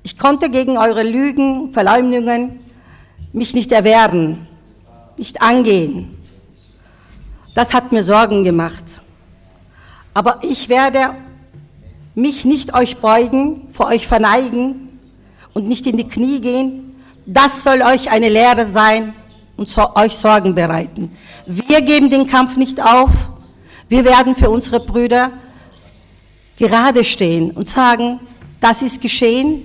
Ich konnte gegen eure Lügen, Verleumdungen mich nicht erwehren, nicht angehen. Das hat mir Sorgen gemacht. Aber ich werde mich nicht euch beugen, vor euch verneigen und nicht in die Knie gehen. Das soll euch eine Lehre sein und euch Sorgen bereiten. Wir geben den Kampf nicht auf. Wir werden für unsere Brüder gerade stehen und sagen, das ist geschehen,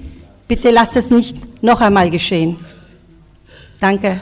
bitte lasst es nicht noch einmal geschehen. Danke.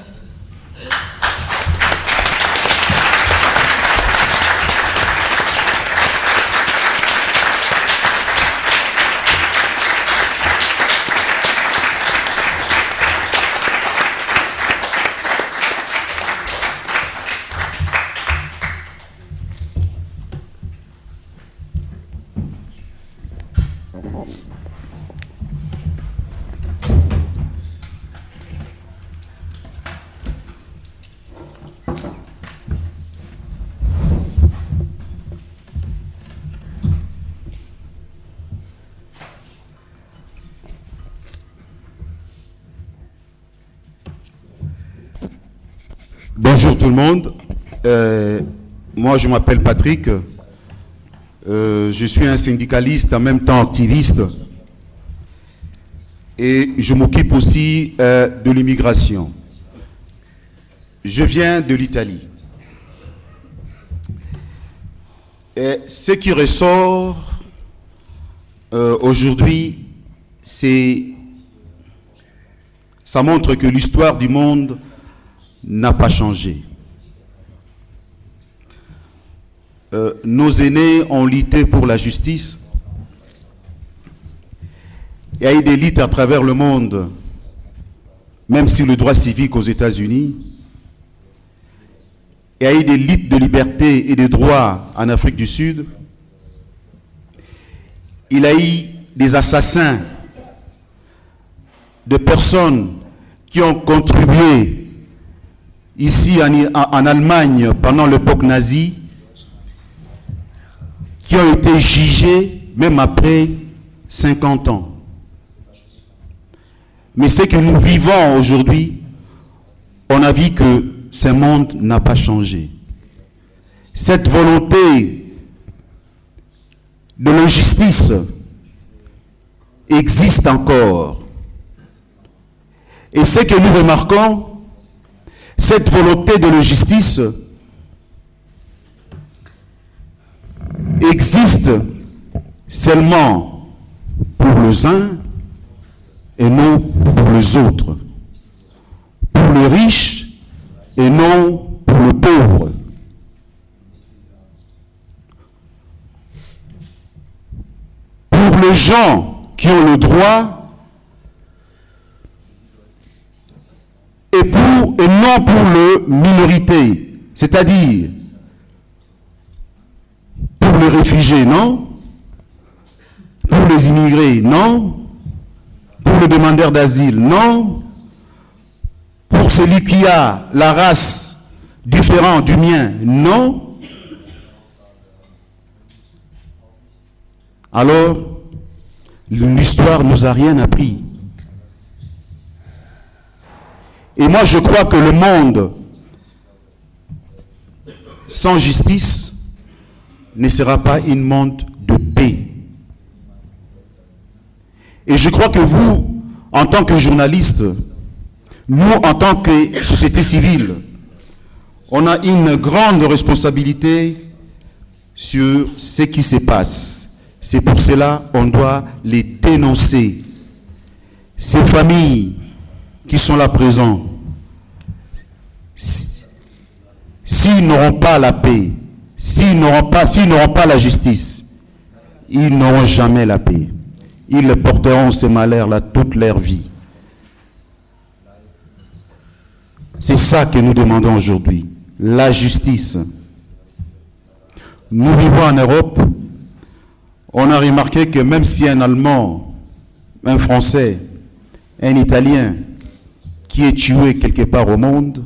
Monde. Euh, moi, je m'appelle Patrick. Euh, je suis un syndicaliste, en même temps activiste. Et je m'occupe aussi euh, de l'immigration. Je viens de l'Italie. Et ce qui ressort aujourd'hui, c'est ça montre que l'histoire du monde n'a pas changé. Euh, nos aînés ont lutté pour la justice. Il y a eu des luttes à travers le monde, même si le droit civique aux États-Unis. Il y a eu des luttes de liberté et de droits en Afrique du Sud. Il y a eu des assassins, de personnes qui ont contribué ici en, en Allemagne pendant l'époque nazie, qui ont été jugés même après 50 ans. Mais ce que nous vivons aujourd'hui, on a vu que ce monde n'a pas changé. Cette volonté de l'injustice existe encore. Et ce que nous remarquons, cette volonté de la justice existe seulement pour les uns et non pour les autres, pour les riches et non pour les pauvres. Pour les gens qui ont le droit et, et non pour les minorités, c'est-à-dire les réfugiés, non. Pour les immigrés, non. Pour les demandeurs d'asile, non. Pour celui qui a la race différente du mien, non. Alors, l'histoire nous a rien appris. Et moi, je crois que le monde sans justice ne sera pas une monde de paix. Et je crois que vous, en tant que journaliste, nous, en tant que société civile, on a une grande responsabilité sur ce qui se passe. C'est pour cela qu'on doit les dénoncer. Ces familles qui sont là présents, s'ils n'auront pas la paix, s'ils n'auront pas, la justice, ils n'auront jamais la paix. Ils porteront ce malheur-là toute leur vie. C'est ça que nous demandons aujourd'hui, la justice. Nous vivons en Europe, on a remarqué que même si un Allemand, un Français, un Italien qui est tué quelque part au monde,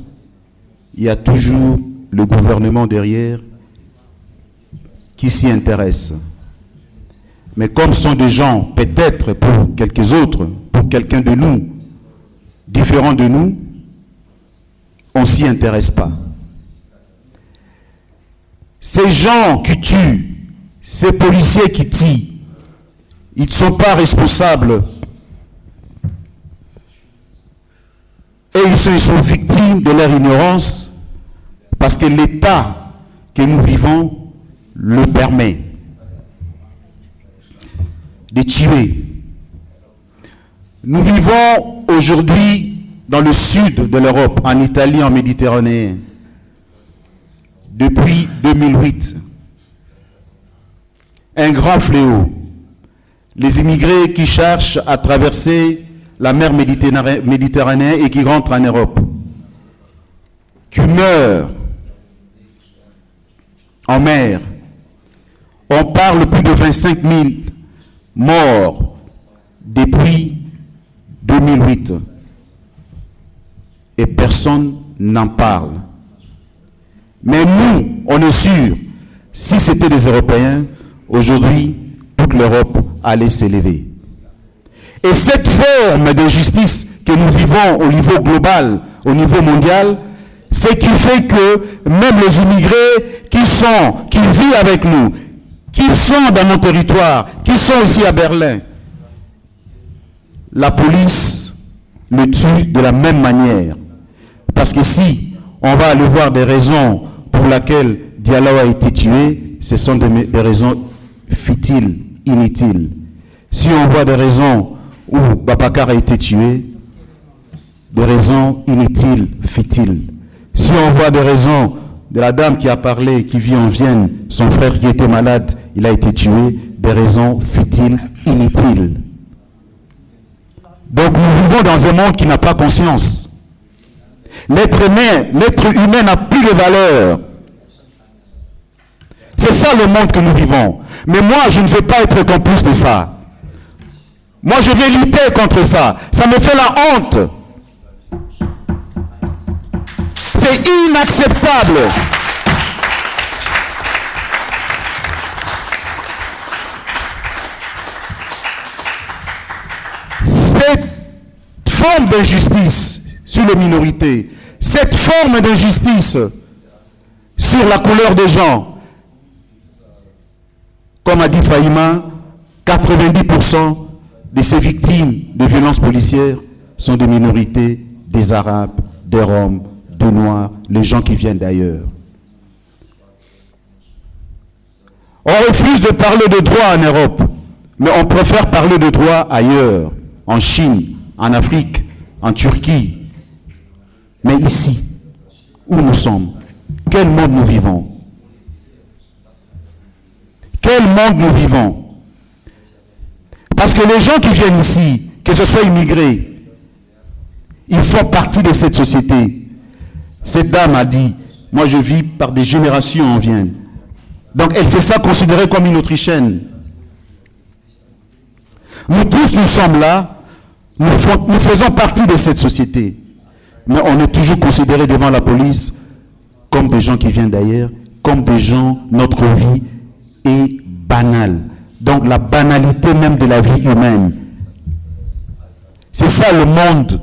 il y a toujours le gouvernement derrière qui s'y intéresse. Mais comme sont des gens, peut-être pour quelques autres, pour quelqu'un de nous, différent de nous, on ne s'y intéresse pas. Ces gens qui tuent, ces policiers qui tirent, ils ne sont pas responsables. Et ils sont victimes de leur ignorance parce que l'État que nous vivons le permet de tuer. Nous vivons aujourd'hui dans le sud de l'Europe, en Italie, en Méditerranée, depuis 2008. Un grand fléau. Les immigrés qui cherchent à traverser la mer Méditerranée Méditerranée et qui rentrent en Europe, qui meurent en mer. On parle plus de 25 000 morts depuis 2008. Et personne n'en parle. Mais nous, on est sûr, si c'était des Européens, aujourd'hui, toute l'Europe allait s'élever. Et cette forme de justice que nous vivons au niveau global, au niveau mondial, ce qui fait que même les immigrés qui sont, qui vivent avec nous, qui sont dans nos territoires, qui sont ici à Berlin, la police le tue de la même manière. Parce que si on va aller voir des raisons pour lesquelles Diallo a été tué, ce sont des, des raisons futiles, inutiles. Si on voit des raisons où Babacar a été tué, des raisons inutiles, futiles. Si on voit des raisons de la dame qui a parlé, qui vit en Vienne, son frère qui était malade, il a été tué, des raisons futiles, inutiles. Donc nous vivons dans un monde qui n'a pas conscience. L'être humain, n'a plus de valeur. C'est ça le monde que nous vivons. Mais moi, je ne veux pas être complice de ça. Moi, je vais lutter contre ça. Ça me fait la honte. C'est inacceptable. Forme d'injustice sur les minorités, cette forme d'injustice sur la couleur des gens, comme a dit Faïma, 90% de ces victimes de violences policières sont des minorités, des Arabes, des Roms, de peau noire, les gens qui viennent d'ailleurs. On refuse de parler de droit en Europe, mais on préfère parler de droit ailleurs, en Chine, en Afrique, en Turquie. Mais ici, où nous sommes, quel monde nous vivons? Quel monde nous vivons? Parce que les gens qui viennent ici, que ce soit immigrés, ils font partie de cette société. Cette dame a dit, moi je vis par des générations en Vienne. Donc elle s'est ça considérée comme une Autrichienne. Nous tous, nous sommes là, nous, faisons partie de cette société. Mais on est toujours considéré devant la police comme des gens qui viennent d'ailleurs, comme des gens, notre vie est banale. Donc la banalité même de la vie humaine. C'est ça le monde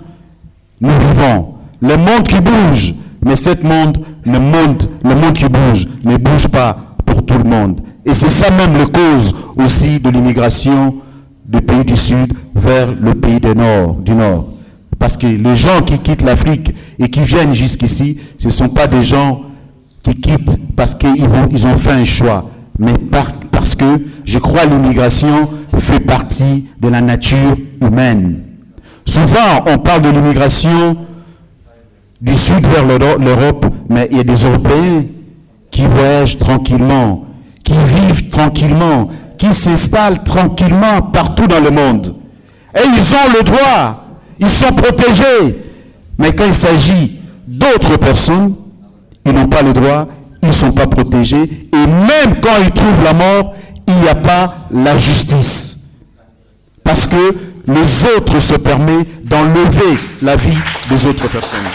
nous vivons. Le monde qui bouge, mais ce monde, le monde, le monde qui bouge, ne bouge pas pour tout le monde. Et c'est ça même la cause aussi de l'immigration du pays du Sud vers le pays du Nord. Parce que les gens qui quittent l'Afrique et qui viennent jusqu'ici, ce ne sont pas des gens qui quittent parce qu'ils ils ont fait un choix, mais parce que je crois l'immigration fait partie de la nature humaine. Souvent, on parle de l'immigration du sud vers l'Europe, mais il y a des Européens qui voyagent tranquillement, qui vivent tranquillement, qui s'installent tranquillement partout dans le monde. Et ils ont le droit, ils sont protégés. Mais quand il s'agit d'autres personnes, ils n'ont pas le droit, ils ne sont pas protégés. Et même quand ils trouvent la mort, il n'y a pas la justice. Parce que les autres se permettent d'enlever la vie des autres personnes.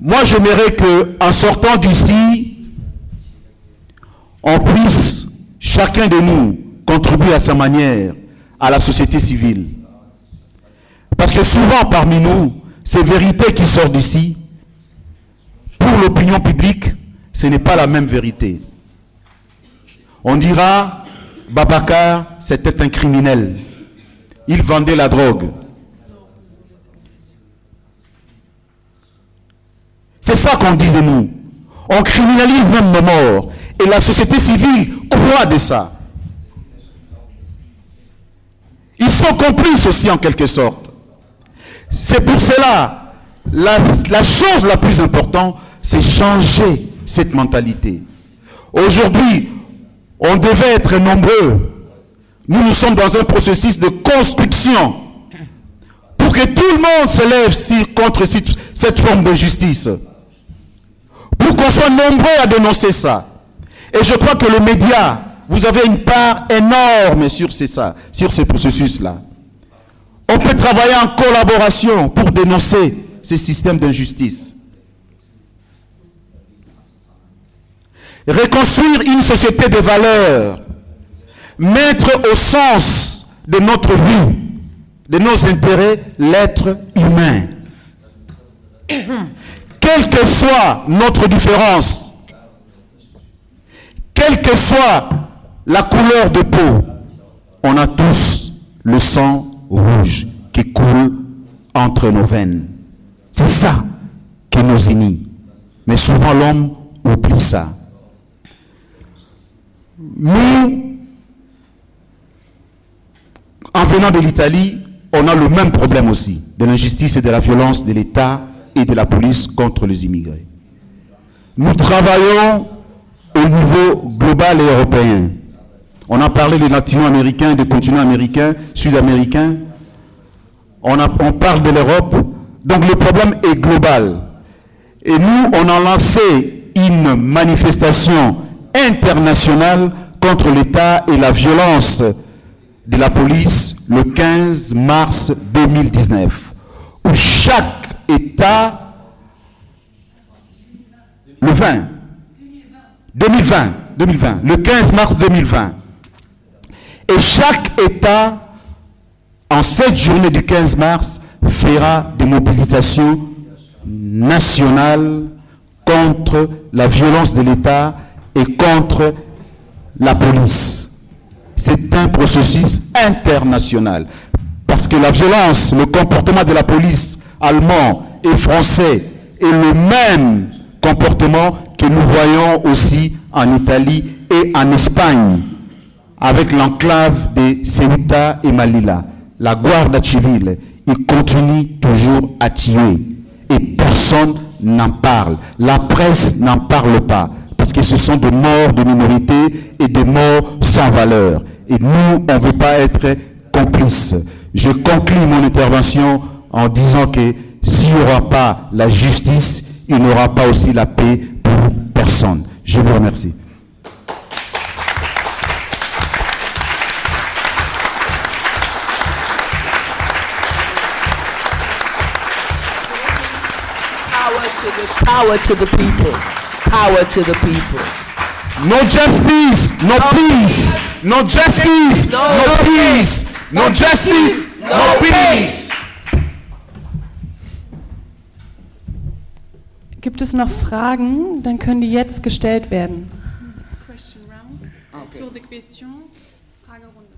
Moi, j'aimerais que, en sortant d'ici, on puisse, chacun de nous, contribuer à sa manière à la société civile. Parce que souvent, parmi nous, ces vérités qui sortent d'ici, pour l'opinion publique, ce n'est pas la même vérité. On dira, Babacar, c'était un criminel. Il vendait la drogue. C'est ça qu'on disait nous. On criminalise même nos morts. Et la société civile croit de ça. Ils sont complices aussi en quelque sorte. C'est pour cela, la, la, chose la plus importante, c'est changer cette mentalité. Aujourd'hui, on devait être nombreux. Nous, nous sommes dans un processus de construction pour que tout le monde se lève contre cette forme de justice. Pour qu'on soit nombreux à dénoncer ça. Et je crois que le média, vous avez une part énorme sur, ça, sur ces processus-là. On peut travailler en collaboration pour dénoncer ces systèmes d'injustice. Reconstruire une société de valeurs, mettre au sens de notre vie, de nos intérêts, l'être humain. Quelle que soit notre différence, quelle que soit la couleur de peau, on a tous le sang rouge qui coule entre nos veines. C'est ça qui nous unit. Mais souvent l'homme oublie ça. Nous, en venant de l'Italie, on a le même problème aussi, de l'injustice et de la violence de l'État et de la police contre les immigrés. Nous travaillons au niveau global et européen. On a parlé des latino-américains, des continents américains, sud-américains. On, on parle de l'Europe. Donc le problème est global. Et nous, on a lancé une manifestation internationale contre l'État et la violence de la police le 15 mars 2019, où chaque État, le 20, 2020, 2020, le 15 mars 2020. Et chaque État, en cette journée du 15 mars, fera des mobilisations nationales contre la violence de l'État et contre la police. c'est un processus international. Parce que la violence, le comportement de la police allemand et français est le même comportement que nous voyons aussi en Italie et en Espagne, avec l'enclave de Ceuta et Malila. La Guardia civile, il continue toujours à tuer et personne n'en parle. La presse n'en parle pas parce que ce sont des morts de minorités et des morts sans valeur. Et nous, on ne veut pas être complices. Je conclue mon intervention en disant que s'il n'y aura pas la justice, il n'y aura pas aussi la paix pour personne. Je vous remercie. Power to the people. Power to the people. No justice, no peace. No justice, No no peace. No justice, no peace. Gibt es noch Fragen? Dann können die jetzt gestellt werden. De questions. Fragerunde.